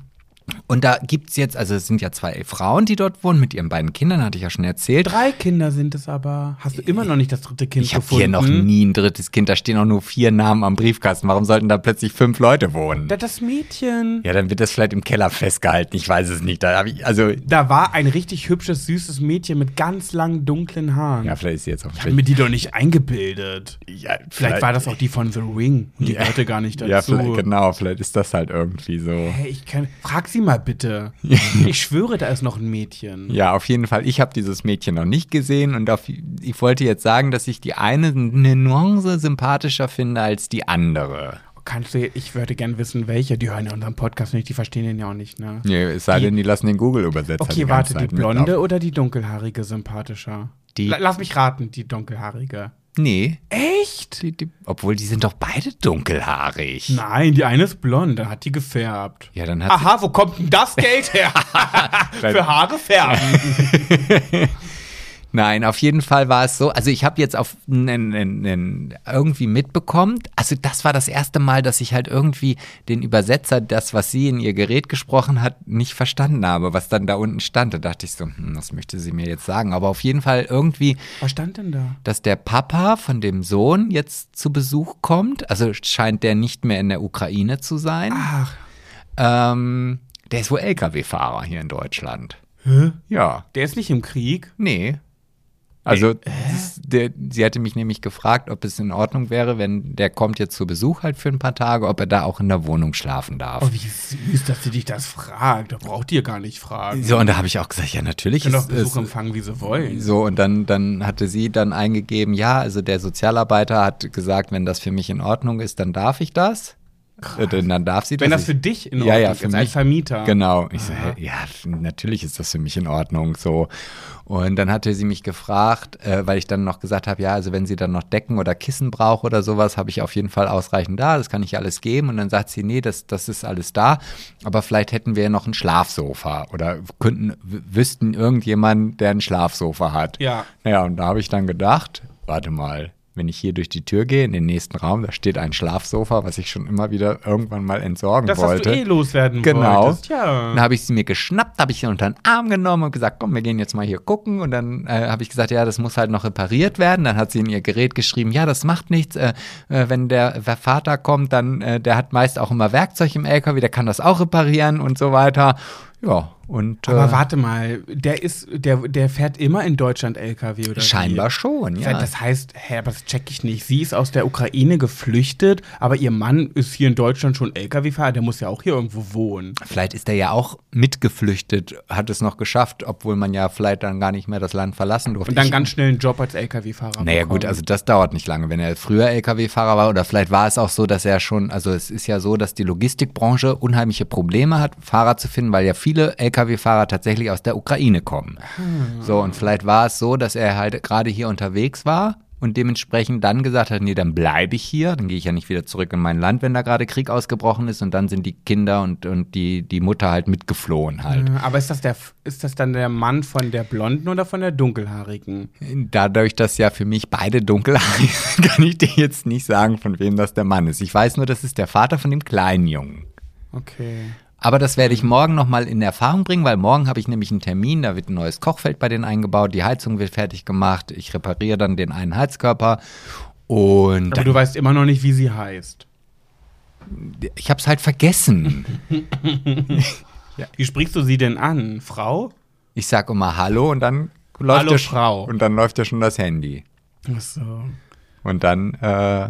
Und da gibt's jetzt, also es sind ja zwei Frauen, die dort wohnen mit ihren beiden Kindern, hatte ich ja schon erzählt. Drei Kinder sind es aber. Hast du immer noch nicht das dritte Kind Ich habe gefunden? hier noch nie ein drittes Kind, da stehen auch nur vier Namen am Briefkasten. Warum sollten da plötzlich fünf Leute wohnen? Da- Das Mädchen. Ja, dann wird das vielleicht im Keller festgehalten. Ich weiß es nicht. Da ich, also, Da war ein richtig hübsches, süßes Mädchen mit ganz langen, dunklen Haaren. ja, vielleicht ist sie jetzt auch ich habe mir die doch nicht eingebildet. Ja, Vielleicht war das auch die von The Ring. Und die Ja. gehörte gar nicht dazu. Ja, vielleicht, genau, vielleicht ist das halt irgendwie so. Hey, ich kann. Frag sie mal bitte. ich schwöre, da ist noch ein Mädchen. Ja, auf jeden Fall. Ich habe dieses Mädchen noch nicht gesehen und auf, ich wollte jetzt sagen, dass ich die eine eine Nuance sympathischer finde als die andere. Kannst du, ich würde gern wissen, welche. Die hören ja unseren Podcast nicht, die verstehen den ja auch nicht, ne? Nee, es sei Die- denn, die lassen den Google-Übersetzer Okay, die warte, die blonde oder die dunkelhaarige sympathischer? Die- La- Lass mich raten, die dunkelhaarige. Nee, Echt? die, die, obwohl die sind doch beide dunkelhaarig. Nein, die eine ist blond, dann hat die gefärbt. Ja, dann hat Aha, wo kommt denn das Geld her? Für Haare färben. Nein, auf jeden Fall war es so. Also ich habe jetzt auf irgendwie mitbekommen. Also das war das erste Mal, dass ich halt irgendwie den Übersetzer, das, was sie in ihr Gerät gesprochen hat, nicht verstanden habe, was dann da unten stand. Da dachte ich so, hm, was möchte sie mir jetzt sagen? Aber auf jeden Fall irgendwie, Was stand denn da? dass der Papa von dem Sohn jetzt zu Besuch kommt. Also scheint der nicht mehr in der Ukraine zu sein. Ach, Ähm, der ist wohl LKW-Fahrer hier in Deutschland. hä? Ja. Der ist nicht im Krieg? Nee. Also, das, der, sie hatte mich nämlich gefragt, ob es in Ordnung wäre, wenn der kommt jetzt zu Besuch halt für ein paar Tage, ob er da auch in der Wohnung schlafen darf. Oh, wie süß, dass sie dich das fragt. Da braucht ihr gar nicht fragen. So, und da habe ich auch gesagt, ja, natürlich können ist doch Besuch es. empfangen, wie sie wollen. So, und dann, dann hatte sie dann eingegeben, ja, also der Sozialarbeiter hat gesagt, wenn das für mich in Ordnung ist, dann darf ich das. Äh, denn dann darf sie das. Wenn das für dich in Ja, Ordnung ja, ist, für als mich. Vermieter. Genau. Ich so, ja, natürlich ist das für mich in Ordnung. So. Und dann hatte sie mich gefragt, äh, weil ich dann noch gesagt habe, ja, also wenn sie dann noch Decken oder Kissen braucht oder sowas, habe ich auf jeden Fall ausreichend da. Das kann ich alles geben. Und dann sagt sie, nee, das, das ist alles da. Aber vielleicht hätten wir noch ein Schlafsofa oder könnten, wüssten irgendjemand, der ein Schlafsofa hat. Ja. Naja, und da habe ich dann gedacht, warte mal, wenn ich hier durch die Tür gehe in den nächsten Raum, da steht ein Schlafsofa, was ich schon immer wieder irgendwann mal entsorgen Das, wollte. du eh loswerden Genau. wolltest. Ja. Dann habe ich sie mir geschnappt, habe ich sie unter den Arm genommen und gesagt, komm, wir gehen jetzt mal hier gucken. Und dann äh, habe ich gesagt, ja, das muss halt noch repariert werden. Dann hat sie in ihr Gerät geschrieben, ja, das macht nichts. Äh, äh, wenn der, der Vater kommt, dann, äh, der hat meist auch immer Werkzeug im LKW, der kann das auch reparieren und so weiter. Ja, und Aber äh, warte mal, der ist, der, der fährt immer in Deutschland LKW oder scheinbar wie? schon, ja. Das heißt, hä, aber das check ich nicht. Sie ist aus der Ukraine geflüchtet, aber ihr Mann ist hier in Deutschland schon LKW-Fahrer. Der muss ja auch hier irgendwo wohnen. Vielleicht ist er ja auch mitgeflüchtet, hat es noch geschafft, obwohl man ja vielleicht dann gar nicht mehr das Land verlassen durfte. Und dann Ich- ganz schnell einen Job als LKW-Fahrer. Naja, bekommen. gut, also das dauert nicht lange. Wenn er früher Lkw-Fahrer war, oder vielleicht war es auch so, dass er schon, also es ist ja so, dass die Logistikbranche unheimliche Probleme hat, Fahrer zu finden, weil ja viele Lkw-Fahrer tatsächlich aus der Ukraine kommen. So, und vielleicht war es so, dass er halt gerade hier unterwegs war und dementsprechend dann gesagt hat, nee, dann bleibe ich hier, dann gehe ich ja nicht wieder zurück in mein Land, wenn da gerade Krieg ausgebrochen ist und dann sind die Kinder und, und die, die Mutter halt mitgeflohen halt. Äh, Aber ist das, der, ist das dann der Mann von der Blonden oder von der Dunkelhaarigen? Dadurch, dass ja für mich beide dunkelhaarig sind, kann ich dir jetzt nicht sagen, von wem das der Mann ist. Ich weiß nur, das ist der Vater von dem kleinen Jungen. Okay. Aber das werde ich morgen nochmal in Erfahrung bringen, weil morgen habe ich nämlich einen Termin, da wird ein neues Kochfeld bei denen eingebaut, die Heizung wird fertig gemacht, ich repariere dann den einen Heizkörper und Aber du weißt immer noch nicht, wie sie heißt. ich habe es halt vergessen. Wie sprichst du sie denn an? Frau? Ich sag immer Hallo und dann läuft Hallo, ja Frau. und dann läuft ja schon das Handy Ach so. und dann äh,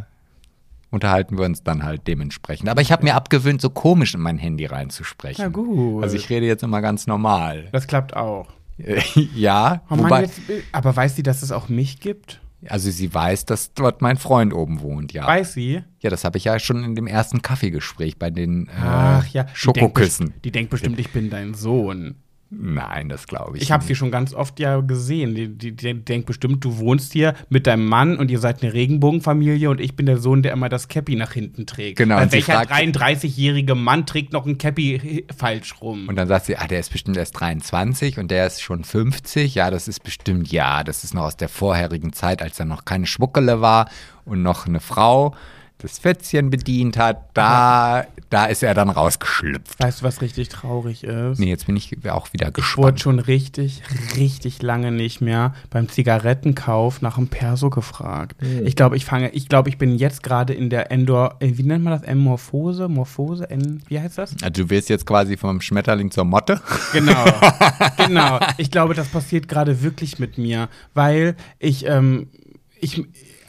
unterhalten wir uns dann halt dementsprechend. Aber ich habe mir abgewöhnt, so komisch in mein Handy reinzusprechen. Na gut. Also ich rede jetzt immer ganz normal. Das klappt auch. ja, Oh Mann, wobei, jetzt, aber weiß sie, dass es auch mich gibt? also sie weiß, dass dort mein Freund oben wohnt, ja. Weiß sie? Ja, das habe ich ja schon in dem ersten Kaffeegespräch bei den äh, Ach ja. Schokoküssen. Die denkt, die denkt bestimmt, ich bin dein Sohn. Nein, das glaube ich. Ich habe sie schon ganz oft ja gesehen. Die, die, die denkt bestimmt, du wohnst hier mit deinem Mann und ihr seid eine Regenbogenfamilie und ich bin der Sohn, der immer das Cappy nach hinten trägt. Genau, Weil und welcher fragt- 33-jährige Mann trägt noch ein Cappy falsch rum? Und dann sagt sie, ah, der ist bestimmt erst 23 und der ist schon 50. Ja, das ist bestimmt, ja, das ist noch aus der vorherigen Zeit, als er noch keine Schmuckele war und noch eine Frau das Fätzchen bedient hat. Da, da ist er dann rausgeschlüpft. weißt du, was richtig traurig ist? Nee, jetzt bin ich auch wieder Ich wurde gespannt. schon richtig, richtig lange nicht mehr beim Zigarettenkauf nach einem Perso gefragt. Ich glaube, ich fange, ich glaube, ich bin jetzt gerade in der Endor, äh, wie nennt man das? Endmorphose? Morphose? En, wie heißt das? Also du wirst jetzt quasi vom Schmetterling zur Motte. Genau, genau. Ich glaube, das passiert gerade wirklich mit mir, weil ich, ähm, ich,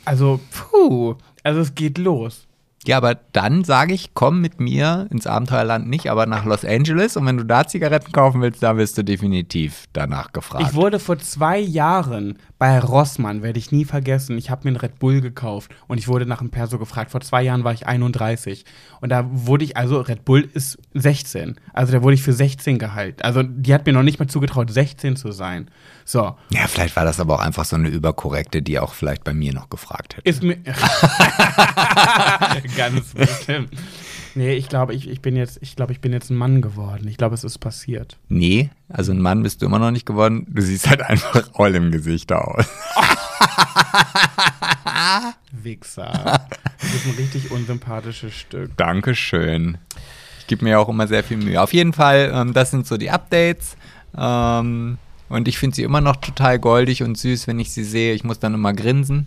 also, puh, also es geht los. Ja, aber dann sage ich, komm mit mir ins Abenteuerland nicht, aber nach Los Angeles. Und wenn du da Zigaretten kaufen willst, da wirst du definitiv danach gefragt. Ich wurde vor zwei Jahren bei Rossmann, werde ich nie vergessen. Ich habe mir einen Red Bull gekauft und ich wurde nach einem Perso gefragt. Vor zwei Jahren war ich 31. Und da wurde ich, also Red Bull ist 16. Also da wurde ich für 16 gehalten. Also die hat mir noch nicht mal zugetraut, 16 zu sein. So, ja, vielleicht war das aber auch einfach so eine Überkorrekte, die auch vielleicht bei mir noch gefragt hätte. ist mir. Ganz bestimmt. Nee, ich glaube, ich, ich bin jetzt, ich glaube, ich bin jetzt ein Mann geworden. Ich glaube, es ist passiert. Nee, also ein Mann bist du immer noch nicht geworden. Du siehst halt einfach all im Gesicht aus. Wichser. Du bist ein richtig unsympathisches Stück. Dankeschön. Ich gebe mir auch immer sehr viel Mühe. Auf jeden Fall, ähm, das sind so die Updates. Ähm, und ich finde sie immer noch total goldig und süß, wenn ich sie sehe. Ich muss dann immer grinsen.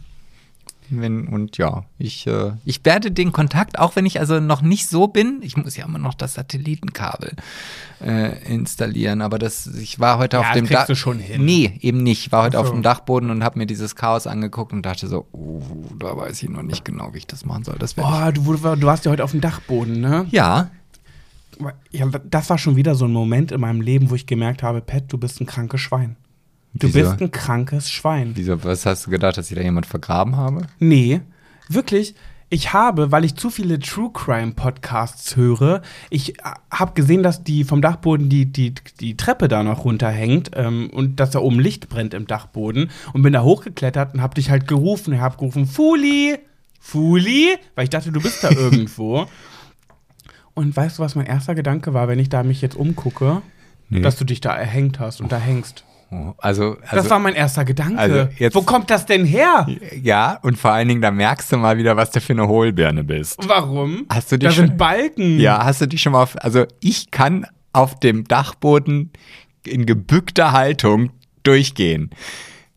Wenn, und ja, ich, äh, ich werde den Kontakt, auch wenn ich also noch nicht so bin, ich muss ja immer noch das Satellitenkabel äh, installieren, aber das, ich war heute Ja, auf dem Dach. du schon hin. Nee, eben nicht. Ich war heute so. auf dem Dachboden und habe mir dieses Chaos angeguckt und dachte so, uh, da weiß ich noch nicht genau, wie ich das machen soll. Das Oh, du, du warst ja heute auf dem Dachboden, ne? Ja, Ja, das war schon wieder so ein Moment in meinem Leben, wo ich gemerkt habe, Pat, du bist ein krankes Schwein. Du Wieso? bist ein krankes Schwein. Wieso, was hast du gedacht, dass ich da jemand vergraben habe? Nee, wirklich. Ich habe, weil ich zu viele True Crime Podcasts höre, ich habe gesehen, dass die vom Dachboden die, die, die Treppe da noch runterhängt ähm, und dass da oben Licht brennt im Dachboden und bin da hochgeklettert und habe dich halt gerufen. Ich habe gerufen, Fuli, Fuli, weil ich dachte, du bist da irgendwo. Und weißt du, was mein erster Gedanke war, wenn ich da mich jetzt umgucke? Nee. Dass du dich da erhängt hast und da hängst. Oh, Also, Das also war mein erster Gedanke. also jetzt- Wo kommt das denn her? ja, und vor allen Dingen, da merkst du mal wieder, was du für eine Hohlbirne bist. Warum? Hast du dich da schon- sind Balken. Ja, hast du dich schon mal auf, also ich kann auf dem Dachboden in gebückter Haltung durchgehen.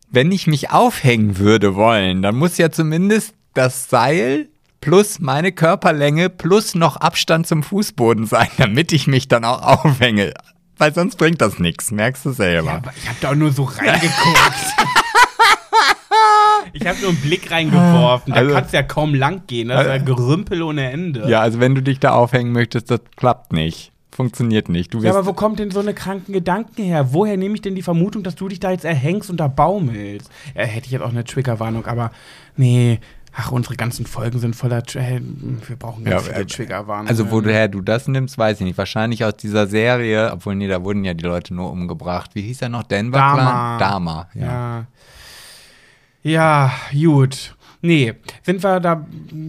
Wenn ich mich aufhängen würde wollen, dann muss ja zumindest das Seil plus meine Körperlänge plus noch Abstand zum Fußboden sein, damit ich mich dann auch aufhänge. Weil sonst bringt das nichts, merkst du selber. Ja, ich habe da auch nur so reingeguckt. ich habe nur einen Blick reingeworfen. Da Also- kannst du ja kaum lang gehen. Das ist ja Gerümpel ohne Ende. Ja, also wenn du dich da aufhängen möchtest, das klappt nicht. Funktioniert nicht. Du Ja, aber wo kommt denn so eine kranken Gedanken her? Woher nehme ich denn die Vermutung, dass du dich da jetzt erhängst und da baumelst? Ja, hätte ich jetzt auch eine Triggerwarnung, aber nee. Ach, unsere ganzen Folgen sind voller. Tr- Wir brauchen ganz Ja, viele äh, Triggerwarnungen. also woher du das nimmst, weiß ich nicht. Wahrscheinlich aus dieser Serie, obwohl nee, da wurden ja die Leute nur umgebracht. Wie hieß er noch? Denver Dama. Clan? Dama, ja. Ja. Ja, gut. Nee, sind wir da,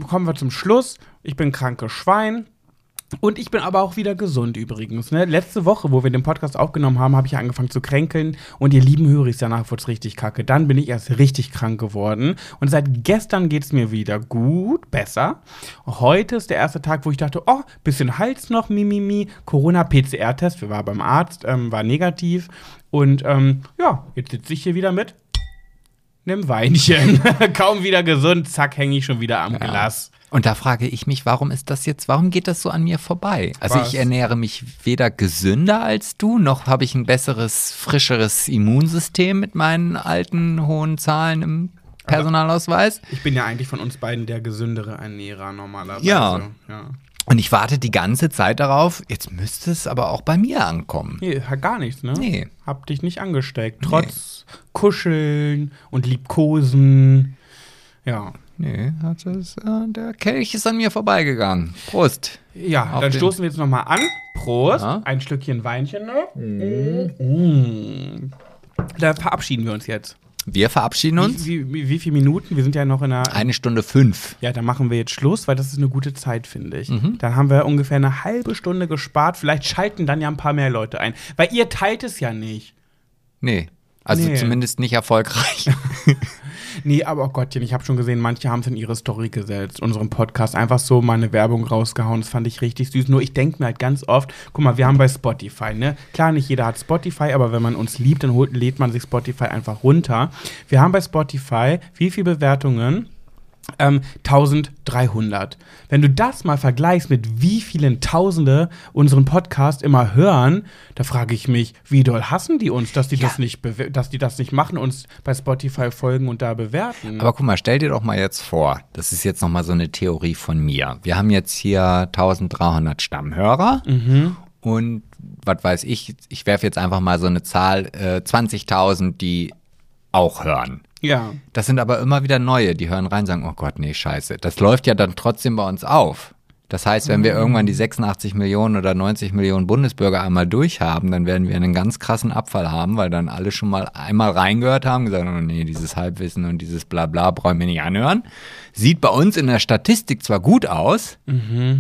kommen wir zum Schluss. Ich bin krankes Schwein. Und ich bin aber auch wieder gesund übrigens. Ne? Letzte Woche, wo wir den Podcast aufgenommen haben, habe ich angefangen zu kränkeln. Und ihr lieben Höris, danach wurde es richtig kacke. Dann bin ich erst richtig krank geworden. Und seit gestern geht es mir wieder gut, besser. Heute ist der erste Tag, wo ich dachte, oh, bisschen Hals noch, mimimi. Corona-PCR-Test, wir waren beim Arzt, ähm, war negativ. Und ähm, ja, jetzt sitze ich hier wieder mit einem Weinchen. Kaum wieder gesund, zack, hänge ich schon wieder am Glas. Und da frage ich mich, warum ist das jetzt, warum geht das so an mir vorbei? Also Was? ich ernähre mich weder gesünder als du, noch habe ich ein besseres, frischeres Immunsystem mit meinen alten, hohen Zahlen im Personalausweis. Ich bin ja eigentlich von uns beiden der gesündere Ernährer normalerweise. Ja. ja. Und ich warte die ganze Zeit darauf, jetzt müsste es aber auch bei mir ankommen. Nee, hat gar nichts, ne? Nee. Hab dich nicht angesteckt. Trotz Kuscheln und Liebkosen. Ja. Nee, das ist, äh, der Kelch ist an mir vorbeigegangen. Prost. Ja, Auf dann den- stoßen wir jetzt nochmal an. Prost. Ja. Ein Stückchen Weinchen noch. Mm. Da verabschieden wir uns jetzt. Wir verabschieden uns. Wie, wie, wie viele Minuten? Wir sind ja noch in einer. Eine Stunde fünf. Ja, dann machen wir jetzt Schluss, weil das ist eine gute Zeit, finde ich. Mhm. Dann haben wir ungefähr eine halbe Stunde gespart. Vielleicht schalten dann ja ein paar mehr Leute ein. Weil ihr teilt es ja nicht. Nee. Also Nee. zumindest nicht erfolgreich. Nee, aber oh Gottchen, ich habe schon gesehen, manche haben es in ihre Story gesetzt, unseren Podcast einfach so mal eine Werbung rausgehauen. Das fand ich richtig süß. Nur ich denke mir halt ganz oft, guck mal, wir haben bei Spotify, ne? Klar, nicht jeder hat Spotify, aber wenn man uns liebt, dann holt, lädt man sich Spotify einfach runter. Wir haben bei Spotify wie viele Bewertungen? Ähm, 1300. Wenn du das mal vergleichst mit wie vielen Tausende unseren Podcast immer hören, da frage ich mich, wie doll hassen die uns, dass die Ja. das nicht dass die das nicht machen, uns bei Spotify folgen und da bewerten. Aber guck mal, stell dir doch mal jetzt vor, das ist jetzt noch mal so eine Theorie von mir. Wir haben jetzt hier 1300 Stammhörer und was weiß ich, ich werfe jetzt einfach mal so eine Zahl, äh, 20.000, die auch hören. Ja. Das sind aber immer wieder neue, die hören rein und sagen, oh Gott, nee, scheiße. Das läuft ja dann trotzdem bei uns auf. Das heißt, wenn wir irgendwann die 86 Millionen oder 90 Millionen Bundesbürger einmal durchhaben, dann werden wir einen ganz krassen Abfall haben, weil dann alle schon mal einmal reingehört haben, gesagt, oh nee, dieses Halbwissen und dieses Blabla brauchen wir nicht anhören. Sieht bei uns in der Statistik zwar gut aus,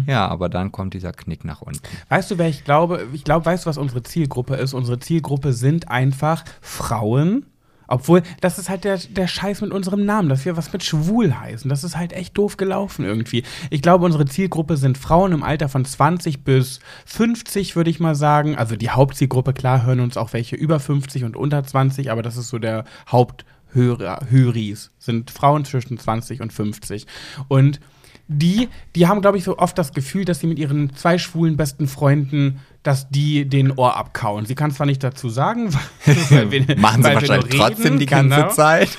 ja, aber dann kommt dieser Knick nach unten. Weißt du, wer ich glaube? Ich glaube, weißt du, was unsere Zielgruppe ist? Unsere Zielgruppe sind einfach Frauen. Obwohl, das ist halt der, der Scheiß mit unserem Namen, dass wir was mit schwul heißen. Das ist halt echt doof gelaufen irgendwie. Ich glaube, unsere Zielgruppe sind Frauen im Alter von 20 bis 50, würde ich mal sagen. Also die Hauptzielgruppe, klar, hören uns auch welche über 50 und unter 20, aber das ist so der Haupthörer, Höris. Sind Frauen zwischen 20 und 50. Und die, die haben, glaube ich, so oft das Gefühl, dass sie mit ihren zwei schwulen besten Freunden, dass die den Ohr abkauen. Sie kann zwar nicht dazu sagen, weil wir, Machen sie wahrscheinlich nur trotzdem reden, die ganze genau. Zeit.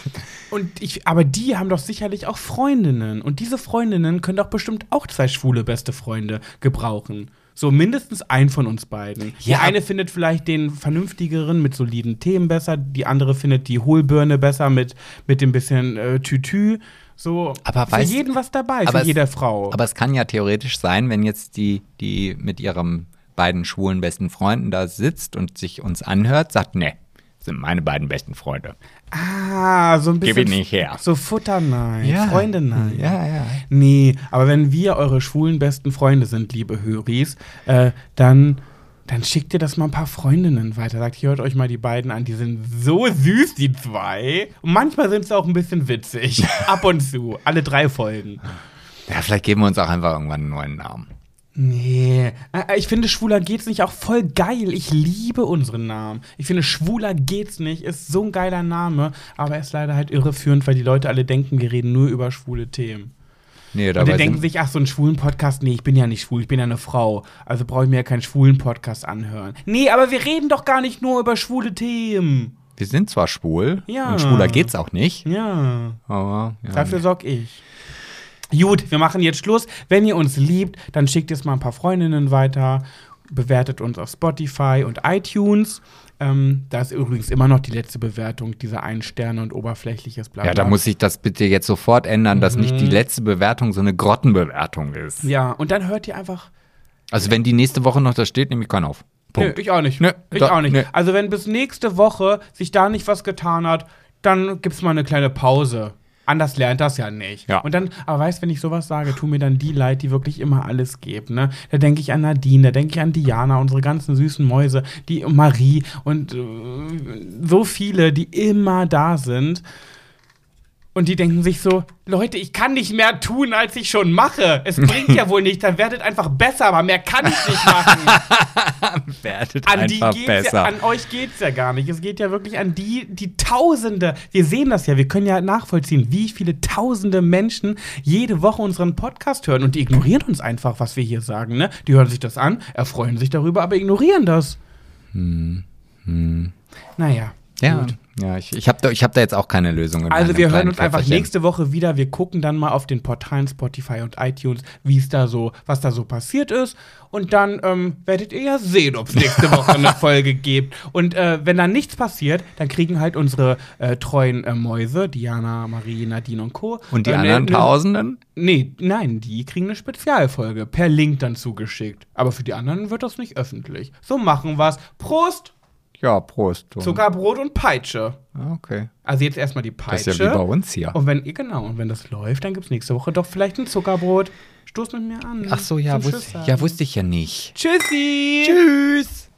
Und ich, aber die haben doch sicherlich auch Freundinnen. Und diese Freundinnen können doch bestimmt auch zwei schwule beste Freunde gebrauchen. So mindestens ein von uns beiden. Die Ja. eine findet vielleicht den vernünftigeren mit soliden Themen besser, die andere findet die Hohlbirne besser mit, mit dem bisschen äh, Tütü. So, Aber für weißt- jeden was dabei, für es- jede Frau. Aber es kann ja theoretisch sein, wenn jetzt die, die mit ihrem beiden schwulen besten Freunden da sitzt und sich uns anhört, sagt, ne, sind meine beiden besten Freunde. ah, so ein bisschen. Gib ihn nicht her. So Futter nein, Freunde nein. Ja, ja. Nee, aber wenn wir eure schwulen besten Freunde sind, liebe Höris, äh, dann, dann schickt ihr das mal ein paar Freundinnen weiter. Sagt, hört euch mal die beiden an, die sind so süß, die zwei. Und manchmal sind sie auch ein bisschen witzig. Ab und zu. Alle drei Folgen. Ja, vielleicht geben wir uns auch einfach irgendwann einen neuen Namen. Nee, ich finde, schwuler geht's nicht auch voll geil. Ich liebe unseren Namen. Ich finde, schwuler geht's nicht ist so ein geiler Name, aber er ist leider halt irreführend, weil die Leute alle denken, wir reden nur über schwule Themen. Nee, Und dabei die denken sich, ach, so einen schwulen Podcast, nee, ich bin ja nicht schwul, ich bin ja eine Frau. Also brauche ich mir ja keinen schwulen Podcast anhören. Nee, aber wir reden doch gar nicht nur über schwule Themen. wir sind zwar schwul Ja. und schwuler geht's auch nicht, Ja, aber ja, dafür sorg ich. Gut, wir machen jetzt Schluss. Wenn ihr uns liebt, dann schickt jetzt mal ein paar Freundinnen weiter, bewertet uns auf Spotify und iTunes. Ähm, da ist übrigens immer noch die letzte Bewertung, diese ein Sterne und oberflächliches Blabla. ja, da muss sich das bitte jetzt sofort ändern, dass nicht Mhm. die letzte Bewertung so eine Grottenbewertung ist. Ja, und dann hört ihr einfach Also wenn die nächste Woche noch da steht, nehme ich keinen auf. Punkt. Nö, ich auch nicht. Nö, ich da- auch nicht. nö. Also wenn bis nächste Woche sich da nicht was getan hat, dann gibt's mal eine kleine Pause. Anders lernt das ja nicht. Ja. Und dann, aber weißt, wenn ich sowas sage, tun mir dann die leid, die wirklich immer alles geben. Ne? Da denke ich an Nadine, da denke ich an Diana, unsere ganzen süßen Mäuse, die Marie und äh, so viele, die immer da sind. Und die denken sich so, Leute, ich kann nicht mehr tun, als ich schon mache. Es bringt ja wohl nicht, dann werdet einfach besser, aber mehr kann ich nicht machen. Werdet An einfach besser. ja, an euch geht's ja gar nicht. Es geht ja wirklich an die, die Tausende. Wir sehen das ja, wir können ja nachvollziehen, wie viele Tausende Menschen jede Woche unseren Podcast hören und die ignorieren uns einfach, was wir hier sagen. Ne? Die hören sich das an, erfreuen sich darüber, aber ignorieren das. Naja. ja, gut. Ja, ich, ich habe da, ich hab da jetzt auch keine Lösung. Also wir hören uns einfach nächste Woche wieder. Wir gucken dann mal auf den Portalen Spotify und iTunes, wie es da so, was da so passiert ist. Und dann ähm, werdet ihr ja sehen, ob es nächste Woche eine Folge gibt. Und äh, wenn da nichts passiert, dann kriegen halt unsere äh, treuen äh, Mäuse, Diana, Marie, Nadine und Co. Und die äh, anderen ne, ne, Tausenden? Nee, nein, die kriegen eine Spezialfolge per Link dann zugeschickt. Aber für die anderen wird das nicht öffentlich. So machen wir's. Prost! Ja, Prost. du. Zuckerbrot und Peitsche. Ah, Okay. Also jetzt erstmal die Peitsche. Das ist ja wie bei uns hier. Und wenn, genau, und wenn das läuft, dann gibt es nächste Woche doch vielleicht ein Zuckerbrot. Stoß mit mir an. Ach so, ja, wus ja, wusste ich ja nicht. Tschüssi! Tschüss.